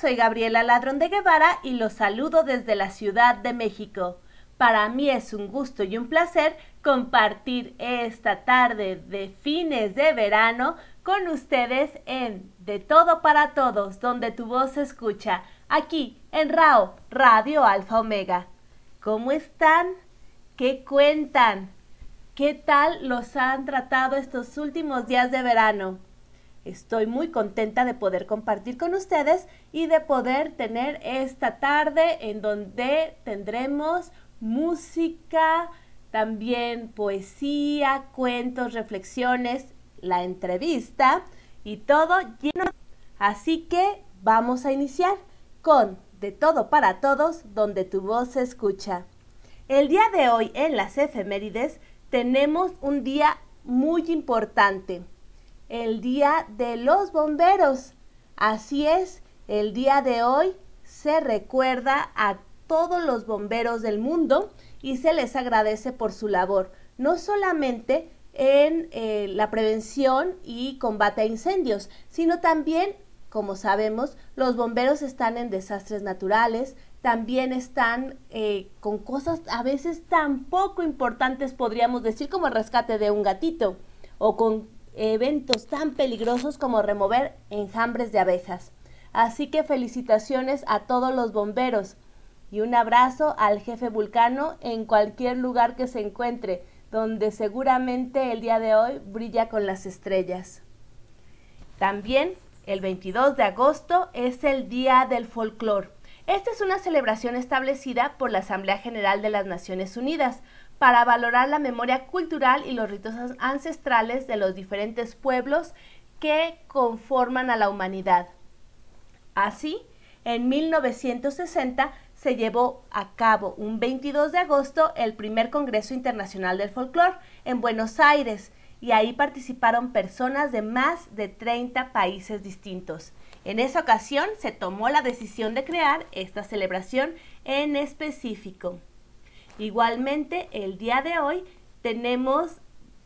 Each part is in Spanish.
Soy Gabriela Ladrón de Guevara y los saludo desde la Ciudad de México. Para mí es un gusto y un placer compartir esta tarde de fines de verano con ustedes en De Todo para Todos, donde tu voz se escucha, aquí en RAO, Radio Alfa Omega. ¿Cómo están? ¿Qué cuentan? ¿Qué tal los han tratado estos últimos días de verano? Estoy muy contenta de poder compartir con ustedes y de poder tener esta tarde en donde tendremos música, también poesía, cuentos, reflexiones, la entrevista y todo lleno. Así que vamos a iniciar con De todo para todos, donde tu voz se escucha. El día de hoy en las efemérides tenemos un día muy importante el Día de los Bomberos. Así es, el día de hoy se recuerda a todos los bomberos del mundo y se les agradece por su labor, no solamente en eh, la prevención y combate a incendios, sino también, como sabemos, los bomberos están en desastres naturales, también están eh, con cosas a veces tan poco importantes, podríamos decir, como el rescate de un gatito, o con eventos tan peligrosos como remover enjambres de abejas. Así que felicitaciones a todos los bomberos y un abrazo al jefe vulcano en cualquier lugar que se encuentre, donde seguramente el día de hoy brilla con las estrellas. También el 22 de agosto es el Día del Folclor. Esta es una celebración establecida por la Asamblea General de las Naciones Unidas para valorar la memoria cultural y los ritos ancestrales de los diferentes pueblos que conforman a la humanidad. Así, en 1960 se llevó a cabo un 22 de agosto el primer Congreso Internacional del Folclore en Buenos Aires y ahí participaron personas de más de 30 países distintos. En esa ocasión se tomó la decisión de crear esta celebración en específico. Igualmente, el día de hoy tenemos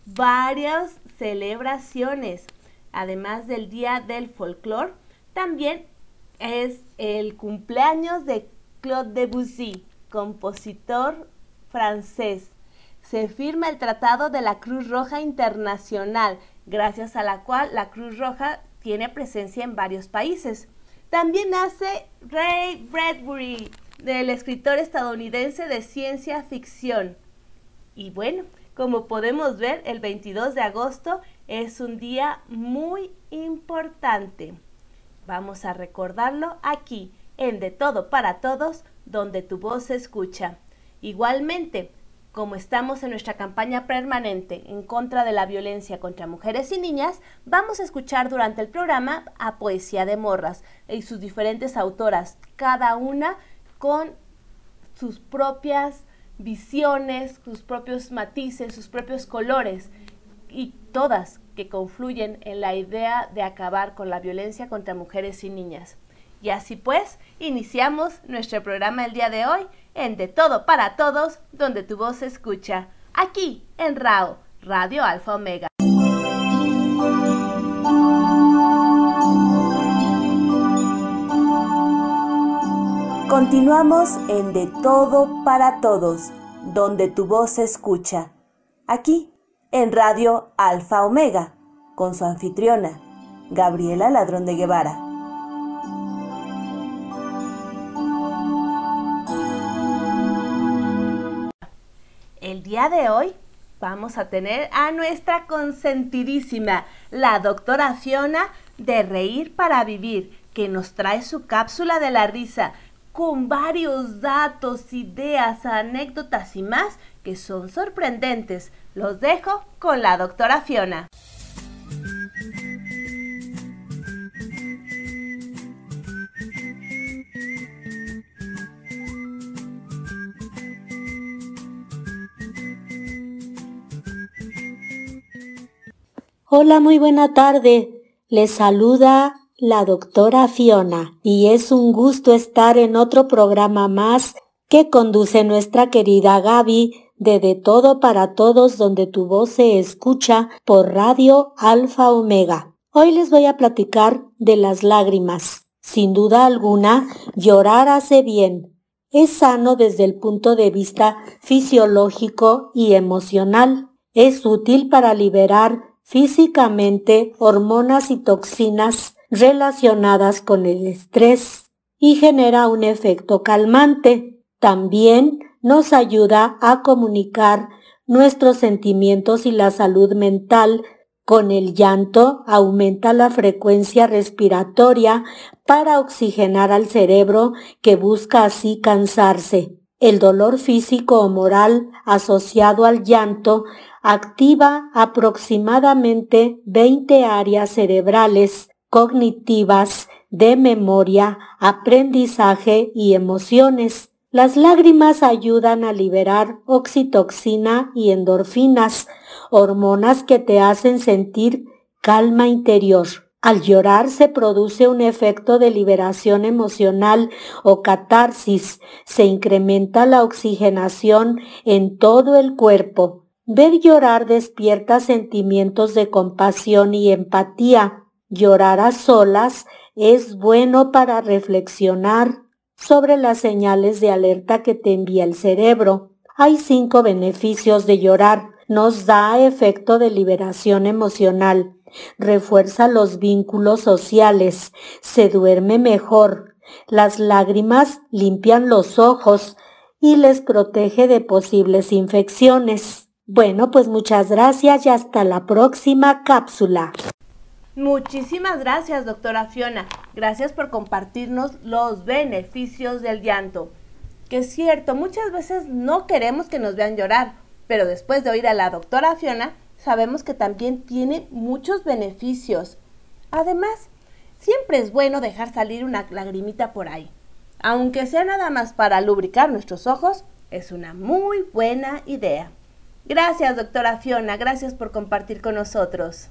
varias celebraciones. Además del Día del Folclore, también es el cumpleaños de Claude Debussy, compositor francés. Se firma el Tratado de la Cruz Roja Internacional, gracias a la cual la Cruz Roja tiene presencia en varios países. También nace Ray Bradbury, del escritor estadounidense de ciencia ficción. Y bueno, como podemos ver, el 22 de agosto es un día muy importante. Vamos a recordarlo aquí, en De Todo para Todos, donde tu voz se escucha. Igualmente, como estamos en nuestra campaña permanente en contra de la violencia contra mujeres y niñas, vamos a escuchar durante el programa a Poesía de Morras y sus diferentes autoras, cada una con sus propias visiones, sus propios matices, sus propios colores y todas que confluyen en la idea de acabar con la violencia contra mujeres y niñas. Y así pues, iniciamos nuestro programa el día de hoy en De Todo para Todos, donde tu voz se escucha, aquí en RAO, Radio Alfa Omega. Continuamos en De Todo para Todos, donde tu voz se escucha. Aquí, en Radio Alfa Omega, con su anfitriona, Gabriela Ladrón de Guevara. El día de hoy vamos a tener a nuestra consentidísima, la doctora Fiona de Reír para Vivir, que nos trae su cápsula de la risa con varios datos, ideas, anécdotas y más que son sorprendentes. Los dejo con la doctora Fiona. Hola, muy buena tarde. Les saluda la doctora Fiona, y es un gusto estar en otro programa más que conduce nuestra querida Gaby de De Todo para Todos donde tu voz se escucha por Radio Alfa Omega. Hoy les voy a platicar de las lágrimas. Sin duda alguna, llorar hace bien. Es sano desde el punto de vista fisiológico y emocional. Es útil para liberar físicamente hormonas y toxinas relacionadas con el estrés y genera un efecto calmante. También nos ayuda a comunicar nuestros sentimientos y la salud mental. Con el llanto aumenta la frecuencia respiratoria para oxigenar al cerebro que busca así cansarse. El dolor físico o moral asociado al llanto activa aproximadamente 20 áreas cerebrales cognitivas de memoria, aprendizaje y emociones. Las lágrimas ayudan a liberar oxitoxina y endorfinas, hormonas que te hacen sentir calma interior. Al llorar se produce un efecto de liberación emocional o catarsis, se incrementa la oxigenación en todo el cuerpo. Ver llorar despierta sentimientos de compasión y empatía. Llorar a solas es bueno para reflexionar sobre las señales de alerta que te envía el cerebro. Hay cinco beneficios de llorar. Nos da efecto de liberación emocional, refuerza los vínculos sociales, se duerme mejor, las lágrimas limpian los ojos y les protege de posibles infecciones. Bueno, pues muchas gracias y hasta la próxima cápsula. Muchísimas gracias, doctora Fiona. Gracias por compartirnos los beneficios del llanto. Que es cierto, muchas veces no queremos que nos vean llorar, pero después de oír a la doctora Fiona, sabemos que también tiene muchos beneficios. Además, siempre es bueno dejar salir una lagrimita por ahí. Aunque sea nada más para lubricar nuestros ojos, es una muy buena idea. Gracias, doctora Fiona, gracias por compartir con nosotros.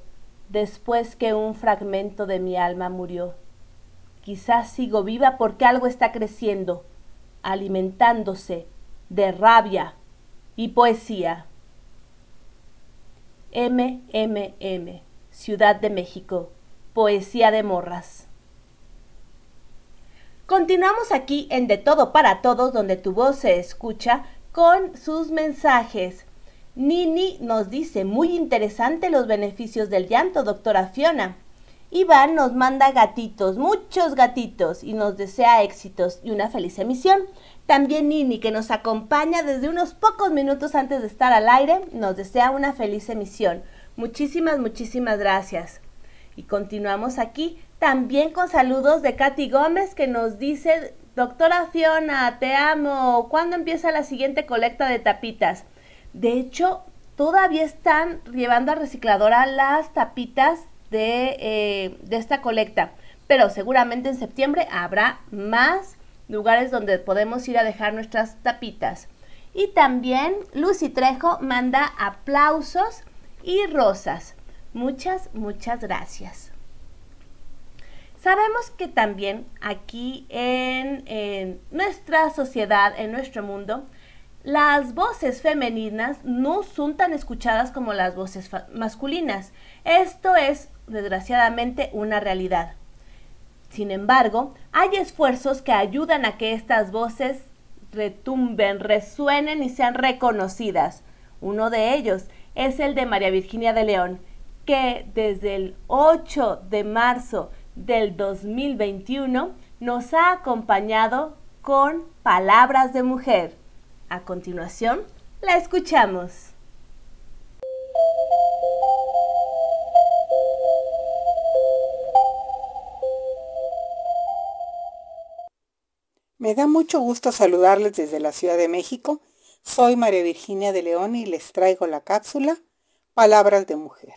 después que un fragmento de mi alma murió. Quizás sigo viva porque algo está creciendo alimentándose de rabia y poesía. MMM, Ciudad de México, Poesía de Morras. Continuamos aquí en De Todo para Todos, donde tu voz se escucha con sus mensajes. Nini nos dice, muy interesante los beneficios del llanto, doctora Fiona. Iván nos manda gatitos, muchos gatitos, y nos desea éxitos y una feliz emisión. También Nini, que nos acompaña desde unos pocos minutos antes de estar al aire, nos desea una feliz emisión. Muchísimas, muchísimas gracias. Y continuamos aquí también con saludos de Katy Gómez que nos dice, doctora Fiona, te amo. ¿Cuándo empieza la siguiente colecta de tapitas? De hecho, todavía están llevando a recicladora las tapitas eh, de, esta colecta. Pero seguramente en septiembre habrá más lugares donde podemos ir a dejar nuestras tapitas. Y también Lucy Trejo manda aplausos y rosas. Muchas, muchas gracias. Sabemos que también aquí en, en, nuestra sociedad, en nuestro mundo, las voces femeninas no son tan escuchadas como las voces masculinas. Esto es desgraciadamente una realidad. Sin embargo, hay esfuerzos que ayudan a que estas voces retumben, resuenen y sean reconocidas. Uno de ellos es el de María Virginia de León, que desde el 8 de marzo del 2021 nos ha acompañado con Palabras de Mujer. A continuación, la escuchamos. Me da mucho gusto saludarles desde la Ciudad de México. Soy María Virginia de León y les traigo la cápsula Palabras de Mujer.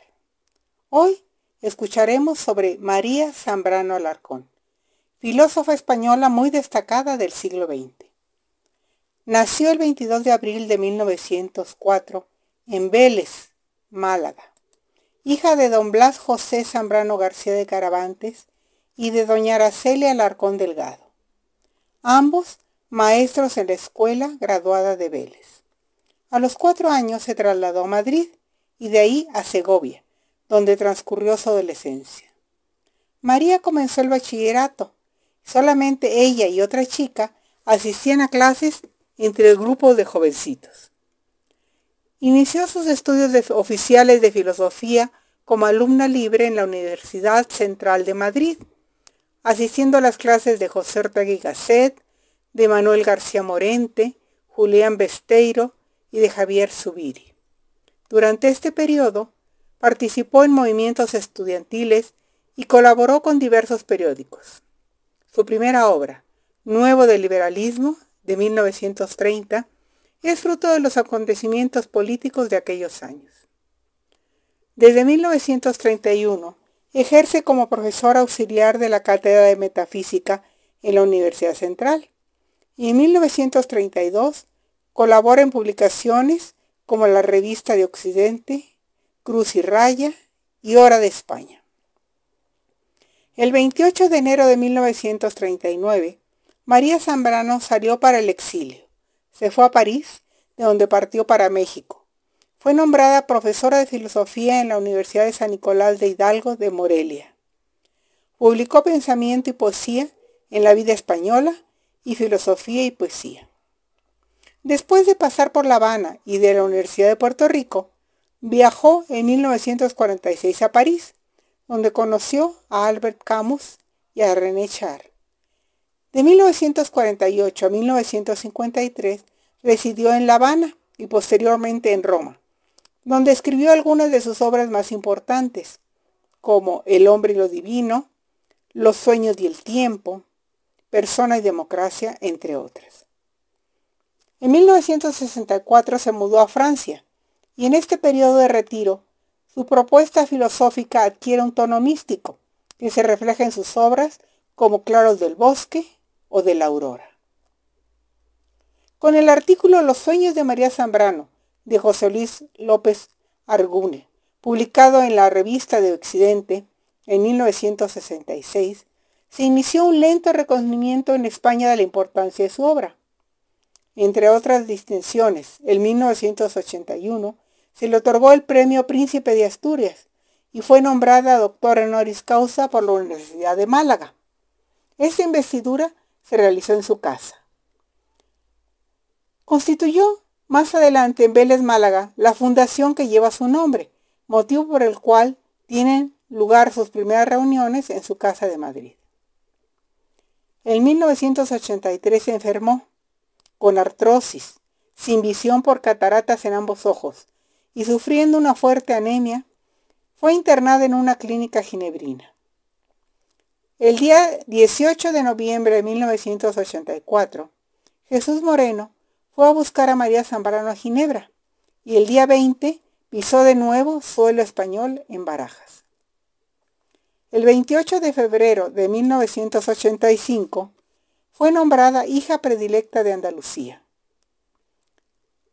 Hoy escucharemos sobre María Zambrano Alarcón, filósofa española muy destacada del siglo XX. Nació el 22 de abril de 1904 en Vélez, Málaga, hija de don Blas José Zambrano García de Caravantes y de doña Araceli Alarcón Delgado, ambos maestros en la escuela graduada de Vélez. A los cuatro años se trasladó a Madrid y de ahí a Segovia, donde transcurrió su adolescencia. María comenzó el bachillerato. Solamente ella y otra chica asistían a clases entre el grupo de jovencitos. Inició sus estudios oficiales de filosofía como alumna libre en la Universidad Central de Madrid, asistiendo a las clases de José Ortega Gasset, de Manuel García Morente, Julián Besteiro y de Javier Zubiri. Durante este periodo, participó en movimientos estudiantiles y colaboró con diversos periódicos. Su primera obra, Nuevo del Liberalismo, de 1930, es fruto de los acontecimientos políticos de aquellos años. Desde 1931 ejerce como profesor auxiliar de la Cátedra de Metafísica en la Universidad Central y en 1932 colabora en publicaciones como la Revista de Occidente, Cruz y Raya y Hora de España. El 28 de enero de 1939, María Zambrano salió para el exilio. Se fue a París, de donde partió para México. Fue nombrada profesora de filosofía en la Universidad de San Nicolás de Hidalgo de Morelia. Publicó pensamiento y poesía en la vida española y filosofía y poesía. Después de pasar por La Habana y de la Universidad de Puerto Rico, viajó en 1946 a París, donde conoció a Albert Camus y a René Char. De 1948 a 1953 residió en La Habana y posteriormente en Roma, donde escribió algunas de sus obras más importantes, como El hombre y lo divino, Los sueños y el tiempo, Persona y democracia, entre otras. En 1964 se mudó a Francia y en este periodo de retiro su propuesta filosófica adquiere un tono místico que se refleja en sus obras como Claros del Bosque, o de la aurora. Con el artículo Los sueños de María Zambrano de José Luis López Argune, publicado en la revista de Occidente en 1966, se inició un lento reconocimiento en España de la importancia de su obra. Entre otras distinciones, en 1981 se le otorgó el premio Príncipe de Asturias y fue nombrada doctora honoris causa por la Universidad de Málaga. Esta investidura se realizó en su casa. Constituyó más adelante en Vélez, Málaga, la fundación que lleva su nombre, motivo por el cual tienen lugar sus primeras reuniones en su casa de Madrid. En 1983 se enfermó con artrosis, sin visión por cataratas en ambos ojos y sufriendo una fuerte anemia, fue internada en una clínica ginebrina. El día 18 de noviembre de 1984, Jesús Moreno fue a buscar a María Zambrano a Ginebra y el día 20 pisó de nuevo suelo español en Barajas. El 28 de febrero de 1985 fue nombrada hija predilecta de Andalucía.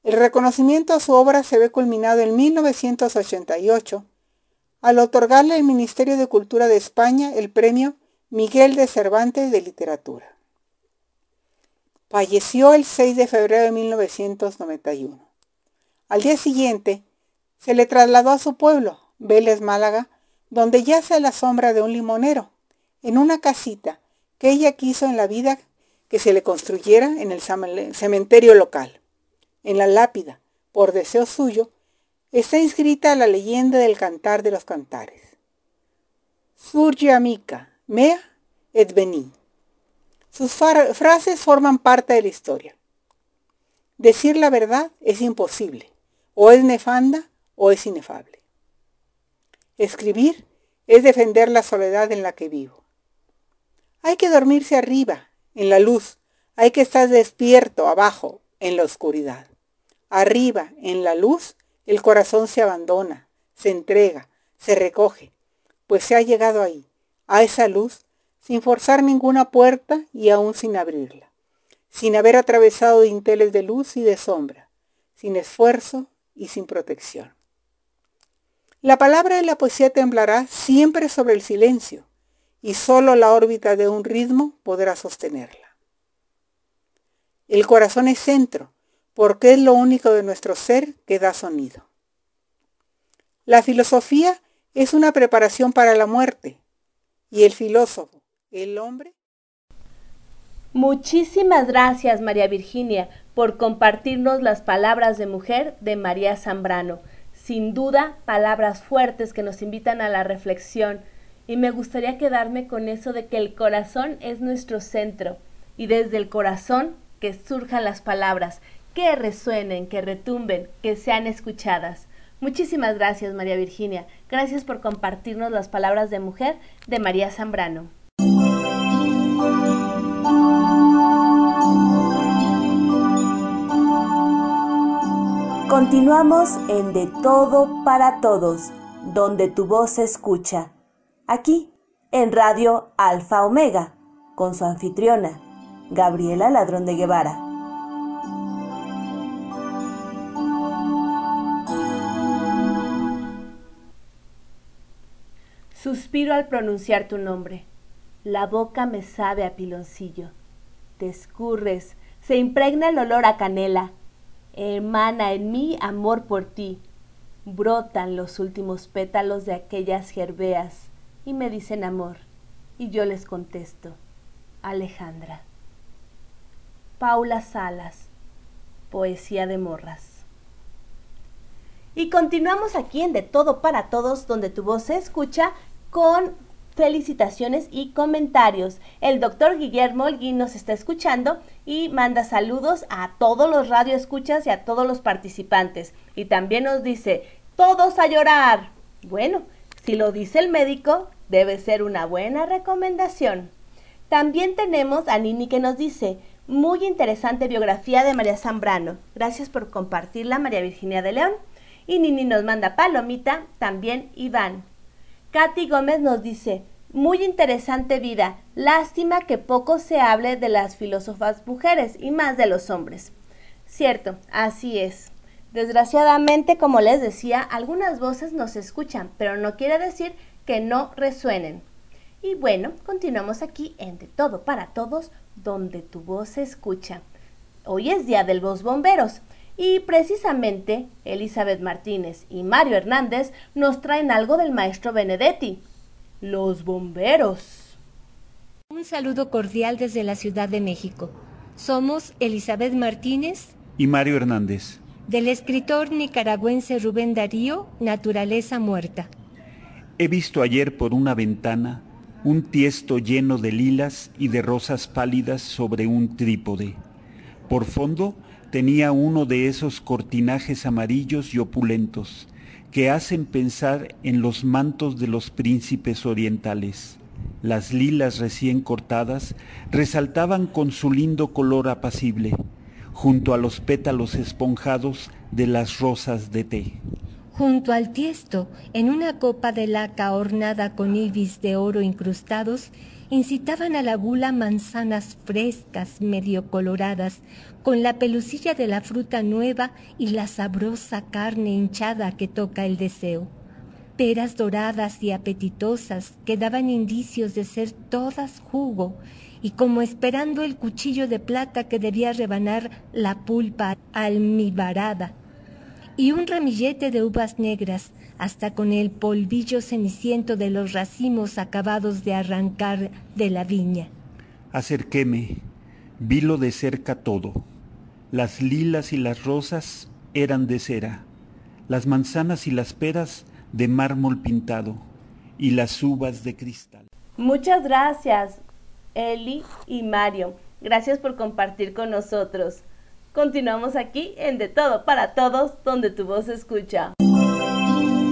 El reconocimiento a su obra se ve culminado en 1988 al otorgarle el Ministerio de Cultura de España el premio Miguel de Cervantes de Literatura. Falleció el 6 de febrero de 1991. Al día siguiente, se le trasladó a su pueblo, Vélez, Málaga, donde yace a la sombra de un limonero, en una casita que ella quiso en la vida que se le construyera en el cementerio local. En la lápida, por deseo suyo, está inscrita la leyenda del cantar de los cantares. Surge amica, Mea et veni. Sus frases forman parte de la historia. Decir la verdad es imposible, o es nefanda o es inefable. Escribir es defender la soledad en la que vivo. Hay que dormirse arriba, en la luz, hay que estar despierto abajo, en la oscuridad. Arriba, en la luz, el corazón se abandona, se entrega, se recoge, pues se ha llegado ahí, a esa luz, sin forzar ninguna puerta y aún sin abrirla, sin haber atravesado dinteles de luz y de sombra, sin esfuerzo y sin protección. La palabra en la poesía temblará siempre sobre el silencio y solo la órbita de un ritmo podrá sostenerla. El corazón es centro, porque es lo único de nuestro ser que da sonido. La filosofía es una preparación para la muerte y el filósofo, el hombre. Muchísimas gracias María Virginia por compartirnos las palabras de mujer de María Zambrano sin duda palabras fuertes que nos invitan a la reflexión y me gustaría quedarme con eso de que el corazón es nuestro centro y desde el corazón que surjan las palabras, que resuenen, que retumben, que sean escuchadas. Muchísimas gracias María Virginia, gracias por compartirnos las palabras de mujer de María Zambrano. Continuamos en De Todo para Todos, donde tu voz se escucha. Aquí, en Radio Alfa Omega, con su anfitriona, Gabriela Ladrón de Guevara. Suspiro al pronunciar tu nombre. La boca me sabe a piloncillo. Te escurres, se impregna el olor a canela emana en mí amor por ti. Brotan los últimos pétalos de aquellas gerbeas y me dicen amor, y yo les contesto, Alejandra. Paula Salas, Poesía de Morras. Y continuamos aquí en De Todo para Todos, donde tu voz se escucha con felicitaciones y comentarios. El doctor Guillermo Holguín nos está escuchando y manda saludos a todos los radioescuchas y a todos los participantes. Y también nos dice, todos a llorar. Bueno, si lo dice el médico, debe ser una buena recomendación. También tenemos a Nini que nos dice, muy interesante biografía de María Zambrano. Gracias por compartirla, María Virginia de León. Y Nini nos manda palomita, también Iván. Katy Gómez nos dice, muy interesante vida, lástima que poco se hable de las filósofas mujeres y más de los hombres. Cierto, así es. Desgraciadamente, como les decía, algunas voces nos escuchan, pero no quiere decir que no resuenen. Y bueno, continuamos aquí en De Todo para Todos, donde tu voz se escucha. Hoy es Día del Voz Bomberos y precisamente Elizabeth Martínez y Mario Hernández nos traen algo del maestro Benedetti, los bomberos. Un saludo cordial desde la Ciudad de México. Somos Elizabeth Martínez y Mario Hernández. Del escritor nicaragüense Rubén Darío, Naturaleza Muerta. He visto ayer por una ventana un tiesto lleno de lilas y de rosas pálidas sobre un trípode. Por fondo, tenía uno de esos cortinajes amarillos y opulentos que hacen pensar en los mantos de los príncipes orientales. Las lilas recién cortadas resaltaban con su lindo color apacible, junto a los pétalos esponjados de las rosas de té. Junto al tiesto, en una copa de laca ornada con ibis de oro incrustados, incitaban a la gula manzanas frescas, medio coloradas, con la pelucilla de la fruta nueva y la sabrosa carne hinchada que toca el deseo. Peras doradas y apetitosas que daban indicios de ser todas jugo, y como esperando el cuchillo de plata que debía rebanar la pulpa almibarada, y un ramillete de uvas negras, hasta con el polvillo ceniciento de los racimos acabados de arrancar de la viña. Acerquéme, vilo de cerca todo. Las lilas y las rosas eran de cera, las manzanas y las peras de mármol pintado, y las uvas de cristal. Muchas gracias, Eli y Mario. Gracias por compartir con nosotros. Continuamos aquí en De Todo para Todos, donde tu voz se escucha.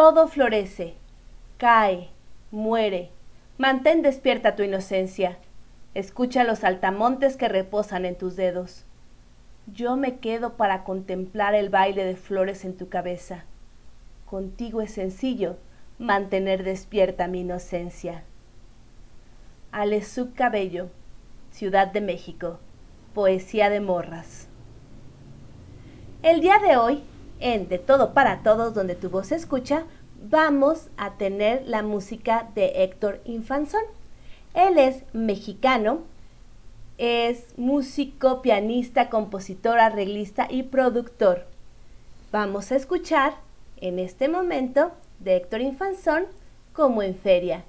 Todo florece, cae, muere. Mantén despierta tu inocencia. Escucha los altamontes que reposan en tus dedos. Yo me quedo para contemplar el baile de flores en tu cabeza. Contigo es sencillo mantener despierta mi inocencia. Alesub Cabello, Ciudad de México, Poesía de Morras. El día de hoy, en De Todo para Todos, donde tu voz se escucha, vamos a tener la música de Héctor Infanzón. Él es mexicano, es músico, pianista, compositor, arreglista y productor. Vamos a escuchar en este momento de Héctor Infanzón como en feria.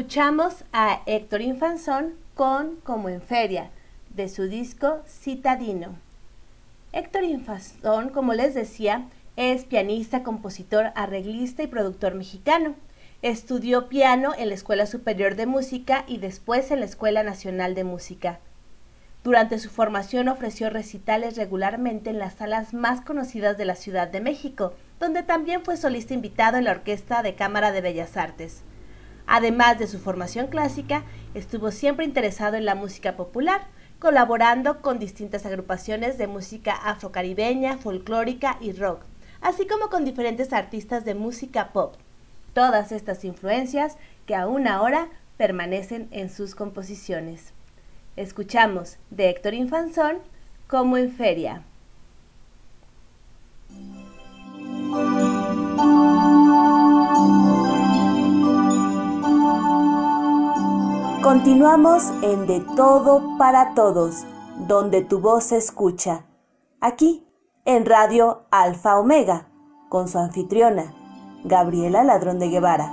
Escuchamos a Héctor Infanzón con Como en Feria, de su disco Citadino. Héctor Infanzón, como les decía, es pianista, compositor, arreglista y productor mexicano. Estudió piano en la Escuela Superior de Música y después en la Escuela Nacional de Música. Durante su formación ofreció recitales regularmente en las salas más conocidas de la Ciudad de México, donde también fue solista invitado en la Orquesta de Cámara de Bellas Artes. Además de su formación clásica, estuvo siempre interesado en la música popular, colaborando con distintas agrupaciones de música afrocaribeña, folclórica y rock, así como con diferentes artistas de música pop. Todas estas influencias que aún ahora permanecen en sus composiciones. Escuchamos de Héctor Infanzón como en feria. Continuamos en De Todo para Todos, donde tu voz se escucha. Aquí, en Radio Alfa Omega, con su anfitriona, Gabriela Ladrón de Guevara.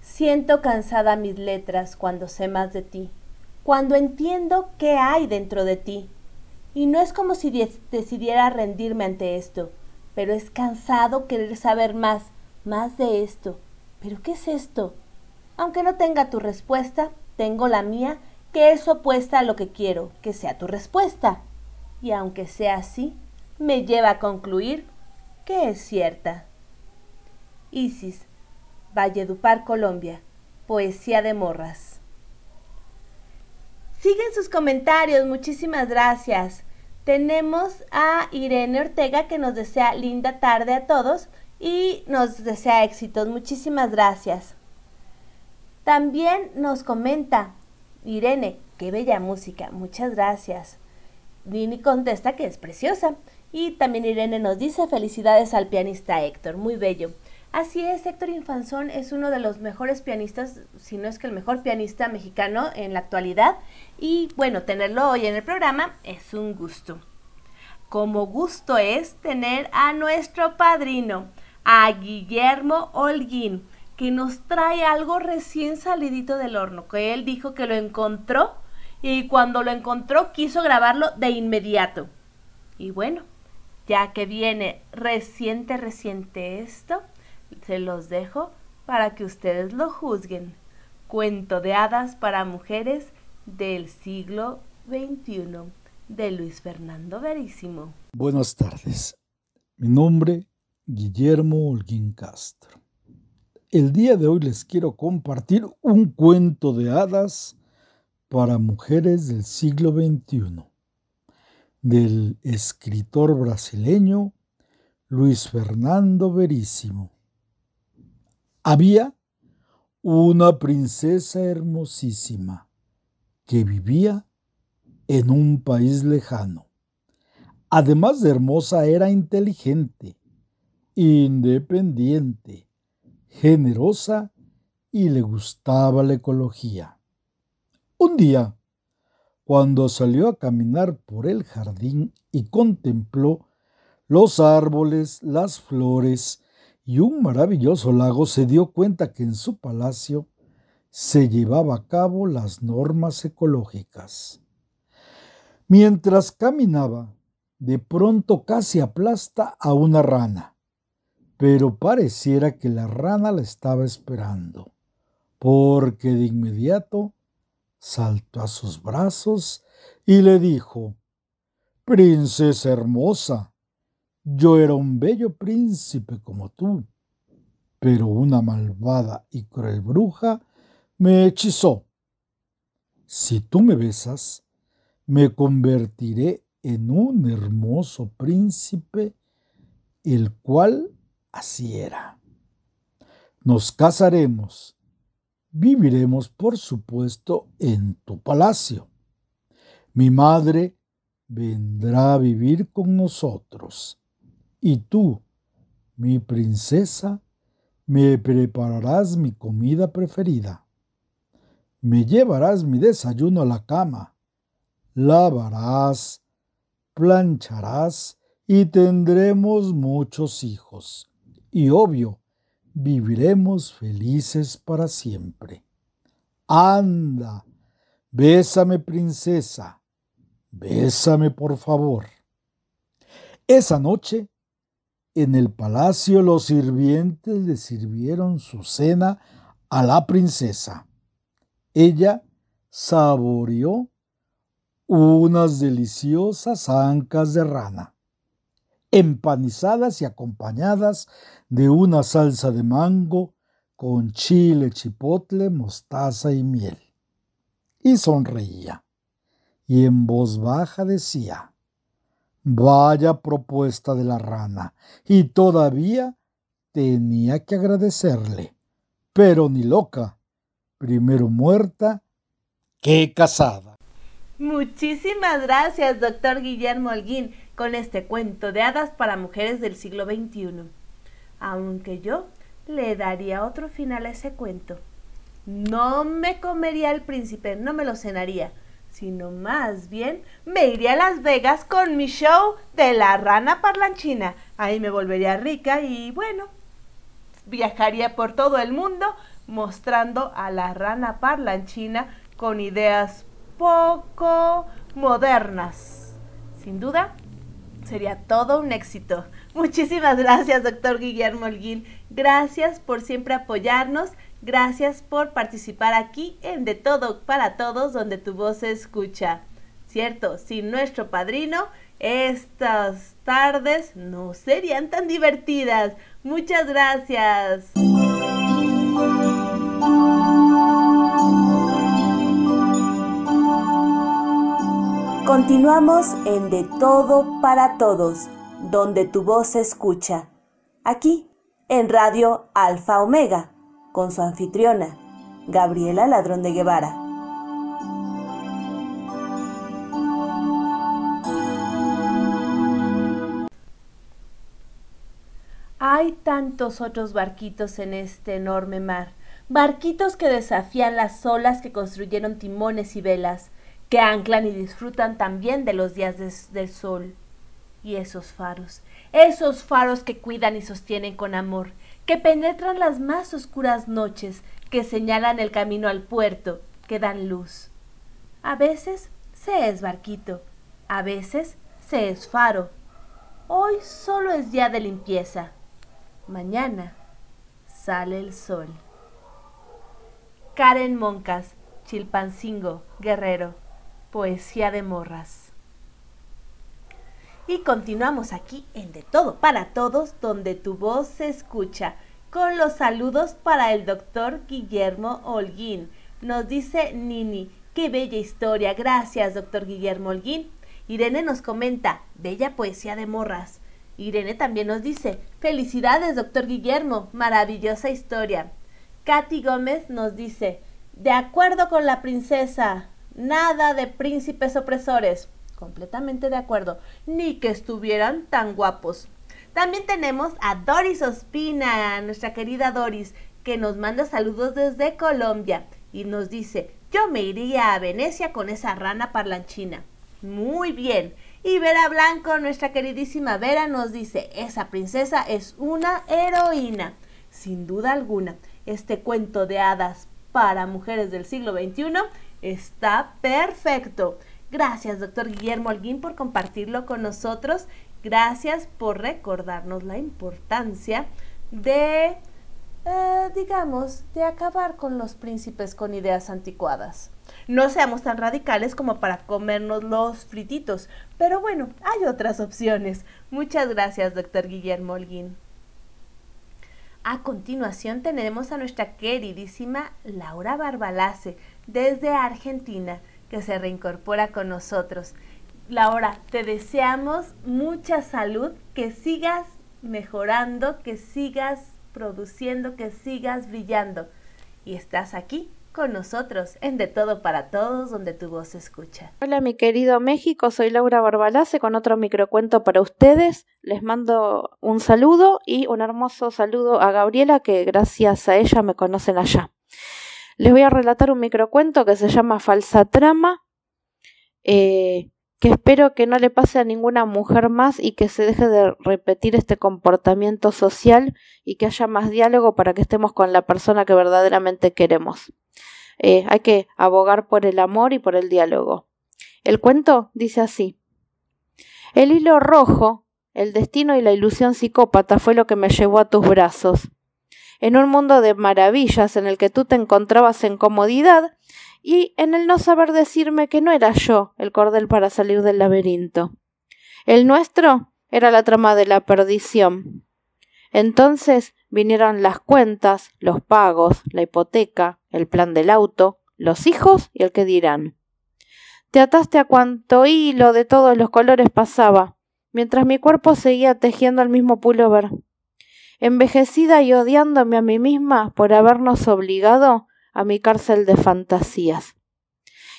Siento cansada mis letras cuando sé más de ti, cuando entiendo qué hay dentro de ti y no es como si decidiera rendirme ante esto, pero es cansado querer saber más, más de esto. ¿Pero qué es esto? Aunque no tenga tu respuesta, tengo la mía, que es opuesta a lo que quiero que sea tu respuesta. Y aunque sea así, me lleva a concluir que es cierta. Isis, Valledupar, Colombia. Poesía de morras. Siguen sus comentarios, muchísimas gracias. Tenemos a Irene Ortega que nos desea linda tarde a todos y nos desea éxitos. Muchísimas gracias. También nos comenta Irene, qué bella música. Muchas gracias. Dini contesta que es preciosa. Y también Irene nos dice felicidades al pianista Héctor, muy bello. Así es, Héctor Infanzón es uno de los mejores pianistas, si no es que el mejor pianista mexicano en la actualidad. Y bueno, tenerlo hoy en el programa es un gusto. Como gusto es tener a nuestro padrino, a Guillermo Holguín, que nos trae algo recién salidito del horno, que él dijo que lo encontró y cuando lo encontró quiso grabarlo de inmediato. Y bueno, ya que viene reciente, reciente esto, se los dejo para que ustedes lo juzguen. Cuento de hadas para mujeres del siglo XXI de Luis Fernando Verísimo. Buenas tardes. Mi nombre, Guillermo Holguín Castro. El día de hoy les quiero compartir un cuento de hadas para mujeres del siglo XXI, del escritor brasileño Luis Fernando Verísimo. Había una princesa hermosísima que vivía en un país lejano. Además de hermosa, era inteligente, independiente, generosa y le gustaba la ecología. Un día, cuando salió a caminar por el jardín y contempló los árboles, las flores y un maravilloso lago se dio cuenta que en su palacio se llevaba a cabo las normas ecológicas. Mientras caminaba, de pronto casi aplasta a una rana, pero pareciera que la rana la estaba esperando, porque de inmediato saltó a sus brazos y le dijo, Princesa hermosa, yo era un bello príncipe como tú, pero una malvada y cruel bruja me hechizó. Si tú me besas, me convertiré en un hermoso príncipe, el cual así era. Nos casaremos, viviremos por supuesto en tu palacio. Mi madre vendrá a vivir con nosotros y tú, mi princesa, me prepararás mi comida preferida. Me llevarás mi desayuno a la cama, lavarás, plancharás y tendremos muchos hijos. Y obvio, viviremos felices para siempre. Anda, bésame princesa, bésame por favor. Esa noche, en el palacio los sirvientes le sirvieron su cena a la princesa. Ella saboreó unas deliciosas ancas de rana, empanizadas y acompañadas de una salsa de mango con chile, chipotle, mostaza y miel. Y sonreía, y en voz baja decía, Vaya propuesta de la rana, y todavía tenía que agradecerle, pero ni loca, primero muerta que casada. Muchísimas gracias, doctor Guillermo Holguín, con este cuento de hadas para mujeres del siglo XXI. Aunque yo le daría otro final a ese cuento. No me comería el príncipe, no me lo cenaría, sino más bien me iría a Las Vegas con mi show de la rana parlanchina. Ahí me volvería rica y bueno, viajaría por todo el mundo mostrando a la rana parlanchina con ideas poco modernas. Sin duda, sería todo un éxito. Muchísimas gracias, doctor Guillermo Holguín. Gracias por siempre apoyarnos. Gracias por participar aquí en De Todo para Todos, donde tu voz se escucha. Cierto, sin nuestro padrino, estas tardes no serían tan divertidas. Muchas gracias. Continuamos en De Todo para Todos, donde tu voz se escucha. Aquí, en Radio Alfa Omega, con su anfitriona, Gabriela Ladrón de Guevara. Hay tantos otros barquitos en este enorme mar, barquitos que desafían las olas que construyeron timones y velas, que anclan y disfrutan también de los días del sol. Y esos faros, esos faros que cuidan y sostienen con amor, que penetran las más oscuras noches, que señalan el camino al puerto, que dan luz. A veces se es barquito, a veces se es faro. Hoy solo es día de limpieza. Mañana sale el sol. Karen Moncas, Chilpancingo, Guerrero. Poesía de Morras. Y continuamos aquí en De Todo para Todos, donde tu voz se escucha, con los saludos para el doctor Guillermo Holguín. Nos dice Nini, qué bella historia, gracias doctor Guillermo Holguín. Irene nos comenta, bella poesía de morras. Irene también nos dice, felicidades doctor Guillermo, maravillosa historia. Katy Gómez nos dice, de acuerdo con la princesa, Nada de príncipes opresores. Completamente de acuerdo. Ni que estuvieran tan guapos. También tenemos a Doris Ospina, nuestra querida Doris, que nos manda saludos desde Colombia y nos dice, yo me iría a Venecia con esa rana parlanchina. Muy bien. Y Vera Blanco, nuestra queridísima Vera, nos dice, esa princesa es una heroína. Sin duda alguna, este cuento de hadas para mujeres del siglo XXI Está perfecto. Gracias, doctor Guillermo Alguín, por compartirlo con nosotros. Gracias por recordarnos la importancia de, eh, digamos, de acabar con los príncipes con ideas anticuadas. No seamos tan radicales como para comernos los frititos, pero bueno, hay otras opciones. Muchas gracias, doctor Guillermo Holguín. A continuación tenemos a nuestra queridísima Laura Barbalace desde Argentina que se reincorpora con nosotros. Laura, te deseamos mucha salud, que sigas mejorando, que sigas produciendo, que sigas brillando. Y estás aquí con nosotros en De Todo para Todos, donde tu voz se escucha. Hola mi querido México, soy Laura Barbalace con otro microcuento para ustedes. Les mando un saludo y un hermoso saludo a Gabriela, que gracias a ella me conocen allá. Les voy a relatar un microcuento que se llama Falsa Trama. Eh, que espero que no le pase a ninguna mujer más y que se deje de repetir este comportamiento social y que haya más diálogo para que estemos con la persona que verdaderamente queremos. Eh, hay que abogar por el amor y por el diálogo. El cuento dice así. El hilo rojo, el destino y la ilusión psicópata fue lo que me llevó a tus brazos. En un mundo de maravillas en el que tú te encontrabas en comodidad y en el no saber decirme que no era yo el cordel para salir del laberinto. El nuestro era la trama de la perdición. Entonces vinieron las cuentas, los pagos, la hipoteca, el plan del auto, los hijos y el que dirán. Te ataste a cuanto hilo de todos los colores pasaba, mientras mi cuerpo seguía tejiendo el mismo pullover. Envejecida y odiándome a mí misma por habernos obligado a mi cárcel de fantasías.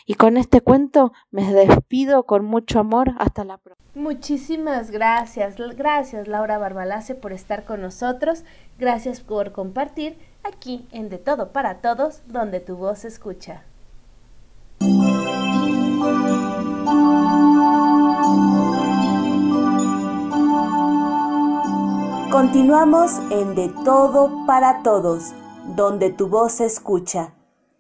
Y con este cuento me despido con mucho amor hasta la próxima. Muchísimas gracias, gracias Laura Barbalace por estar con nosotros, gracias por compartir aquí en De Todo para Todos, donde tu voz se escucha. Continuamos en De Todo para Todos, donde tu voz se escucha.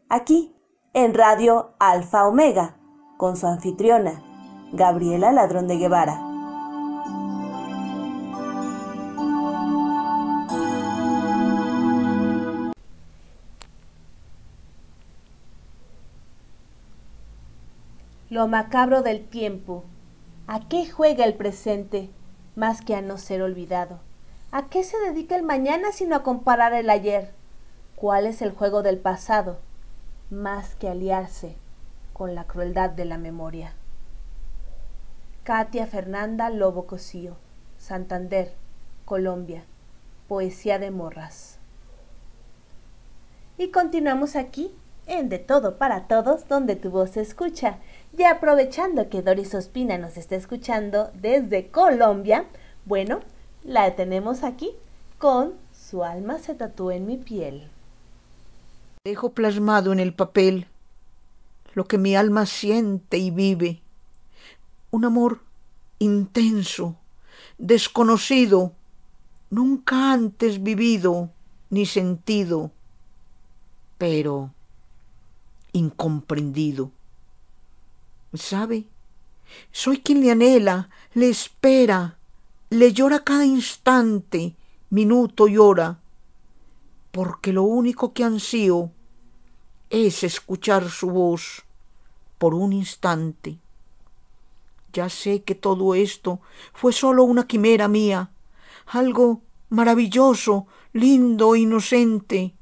Aquí, en Radio Alfa Omega, con su anfitriona, Gabriela Ladrón de Guevara. Lo macabro del tiempo. ¿A qué juega el presente más que a no ser olvidado? ¿A qué se dedica el mañana sino a comparar el ayer? ¿Cuál es el juego del pasado más que aliarse con la crueldad de la memoria? Katia Fernanda Lobo Cosío, Santander, Colombia, Poesía de Morras. Y continuamos aquí en De Todo para Todos, donde tu voz se escucha. Y aprovechando que Doris Ospina nos está escuchando desde Colombia, bueno, la tenemos aquí con Su alma se tatúa en mi piel. Dejo plasmado en el papel lo que mi alma siente y vive un amor intenso, desconocido, nunca antes vivido ni sentido, pero incomprendido. ¿Sabe? Soy quien le anhela, le espera, le llora cada instante, minuto y hora, porque lo único que ansío es escuchar su voz por un instante. Ya sé que todo esto fue solo una quimera mía, algo maravilloso, lindo, inocente,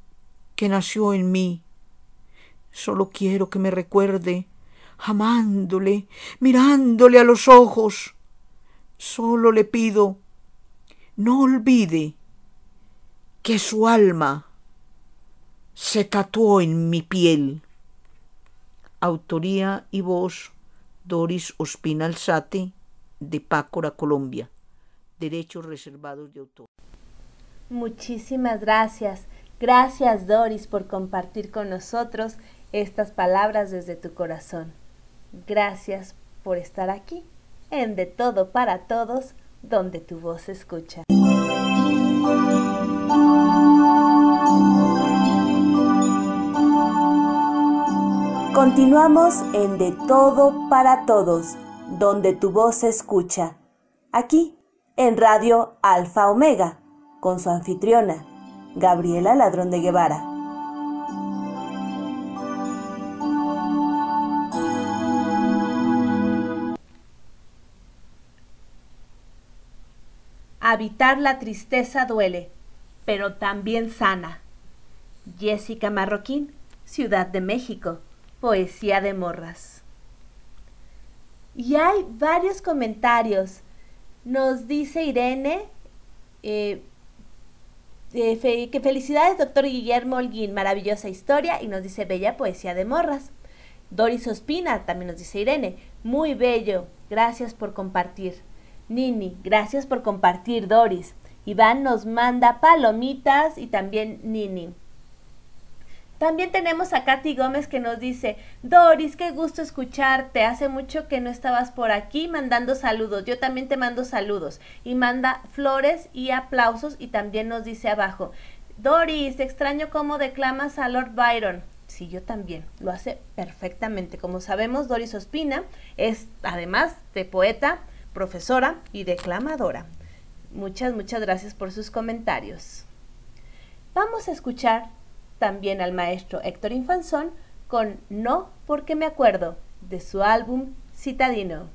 que nació en mí. Solo quiero que me recuerde, amándole, mirándole a los ojos. Solo le pido, no olvide que su alma se tatuó en mi piel. Autoría y voz Doris Ospina Alzate, de Pácora, Colombia. Derechos reservados de autor. Muchísimas gracias. Gracias Doris por compartir con nosotros estas palabras desde tu corazón. Gracias por estar aquí en De Todo para Todos, donde tu voz se escucha. Continuamos en De Todo para Todos, donde tu voz se escucha. Aquí, en Radio Alfa Omega, con su anfitriona, Gabriela Ladrón de Guevara. Habitar la tristeza duele, pero también sana. Jessica Marroquín, Ciudad de México. Poesía de Morras. Y hay varios comentarios. Nos dice Irene eh, que felicidades, doctor Guillermo Holguín, maravillosa historia. Y nos dice bella poesía de morras. Doris Ospina, también nos dice Irene, muy bello, gracias por compartir. Nini, gracias por compartir, Doris. Iván nos manda palomitas y también Nini. También tenemos a Katy Gómez que nos dice, Doris, qué gusto escucharte. Hace mucho que no estabas por aquí mandando saludos. Yo también te mando saludos. Y manda flores y aplausos y también nos dice abajo, Doris, extraño cómo declamas a Lord Byron. Sí, yo también. Lo hace perfectamente. Como sabemos, Doris Ospina es, además de poeta, profesora y declamadora. Muchas, muchas gracias por sus comentarios. Vamos a escuchar también al maestro Héctor Infanzón con No porque me acuerdo de su álbum Citadino.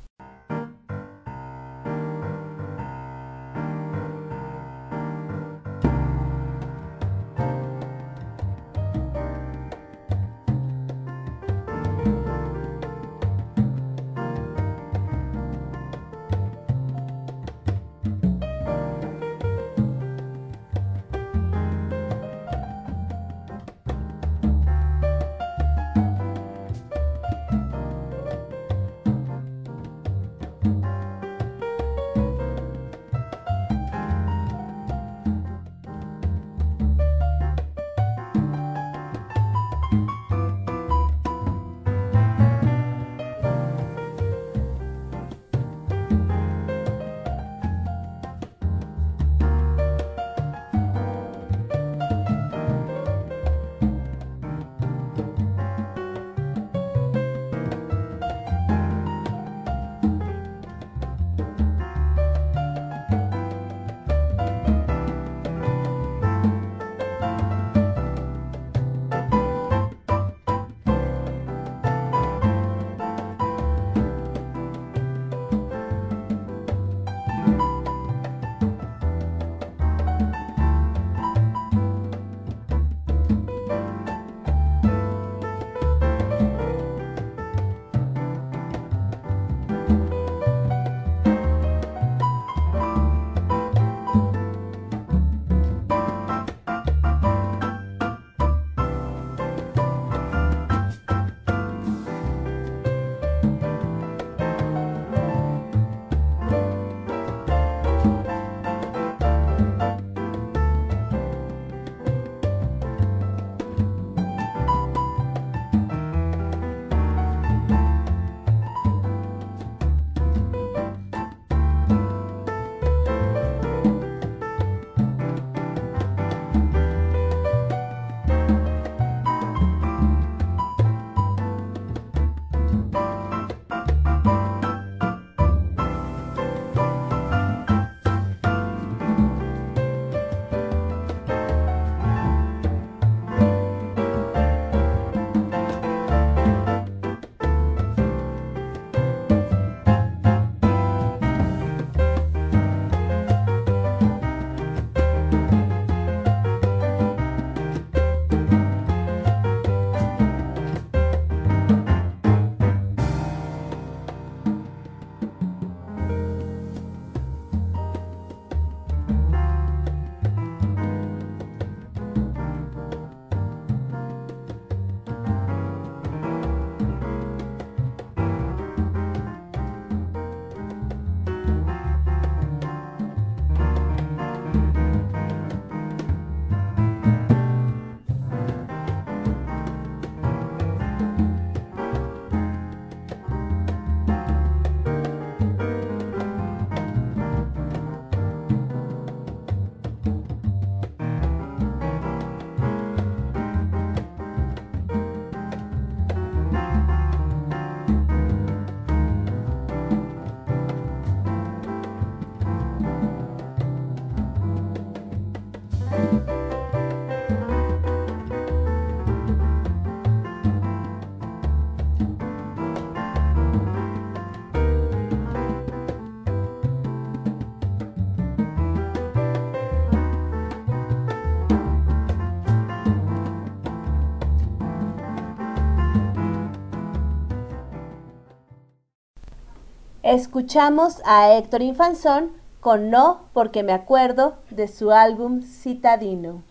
Escuchamos a Héctor Infanzón con No porque me acuerdo de su álbum Citadino.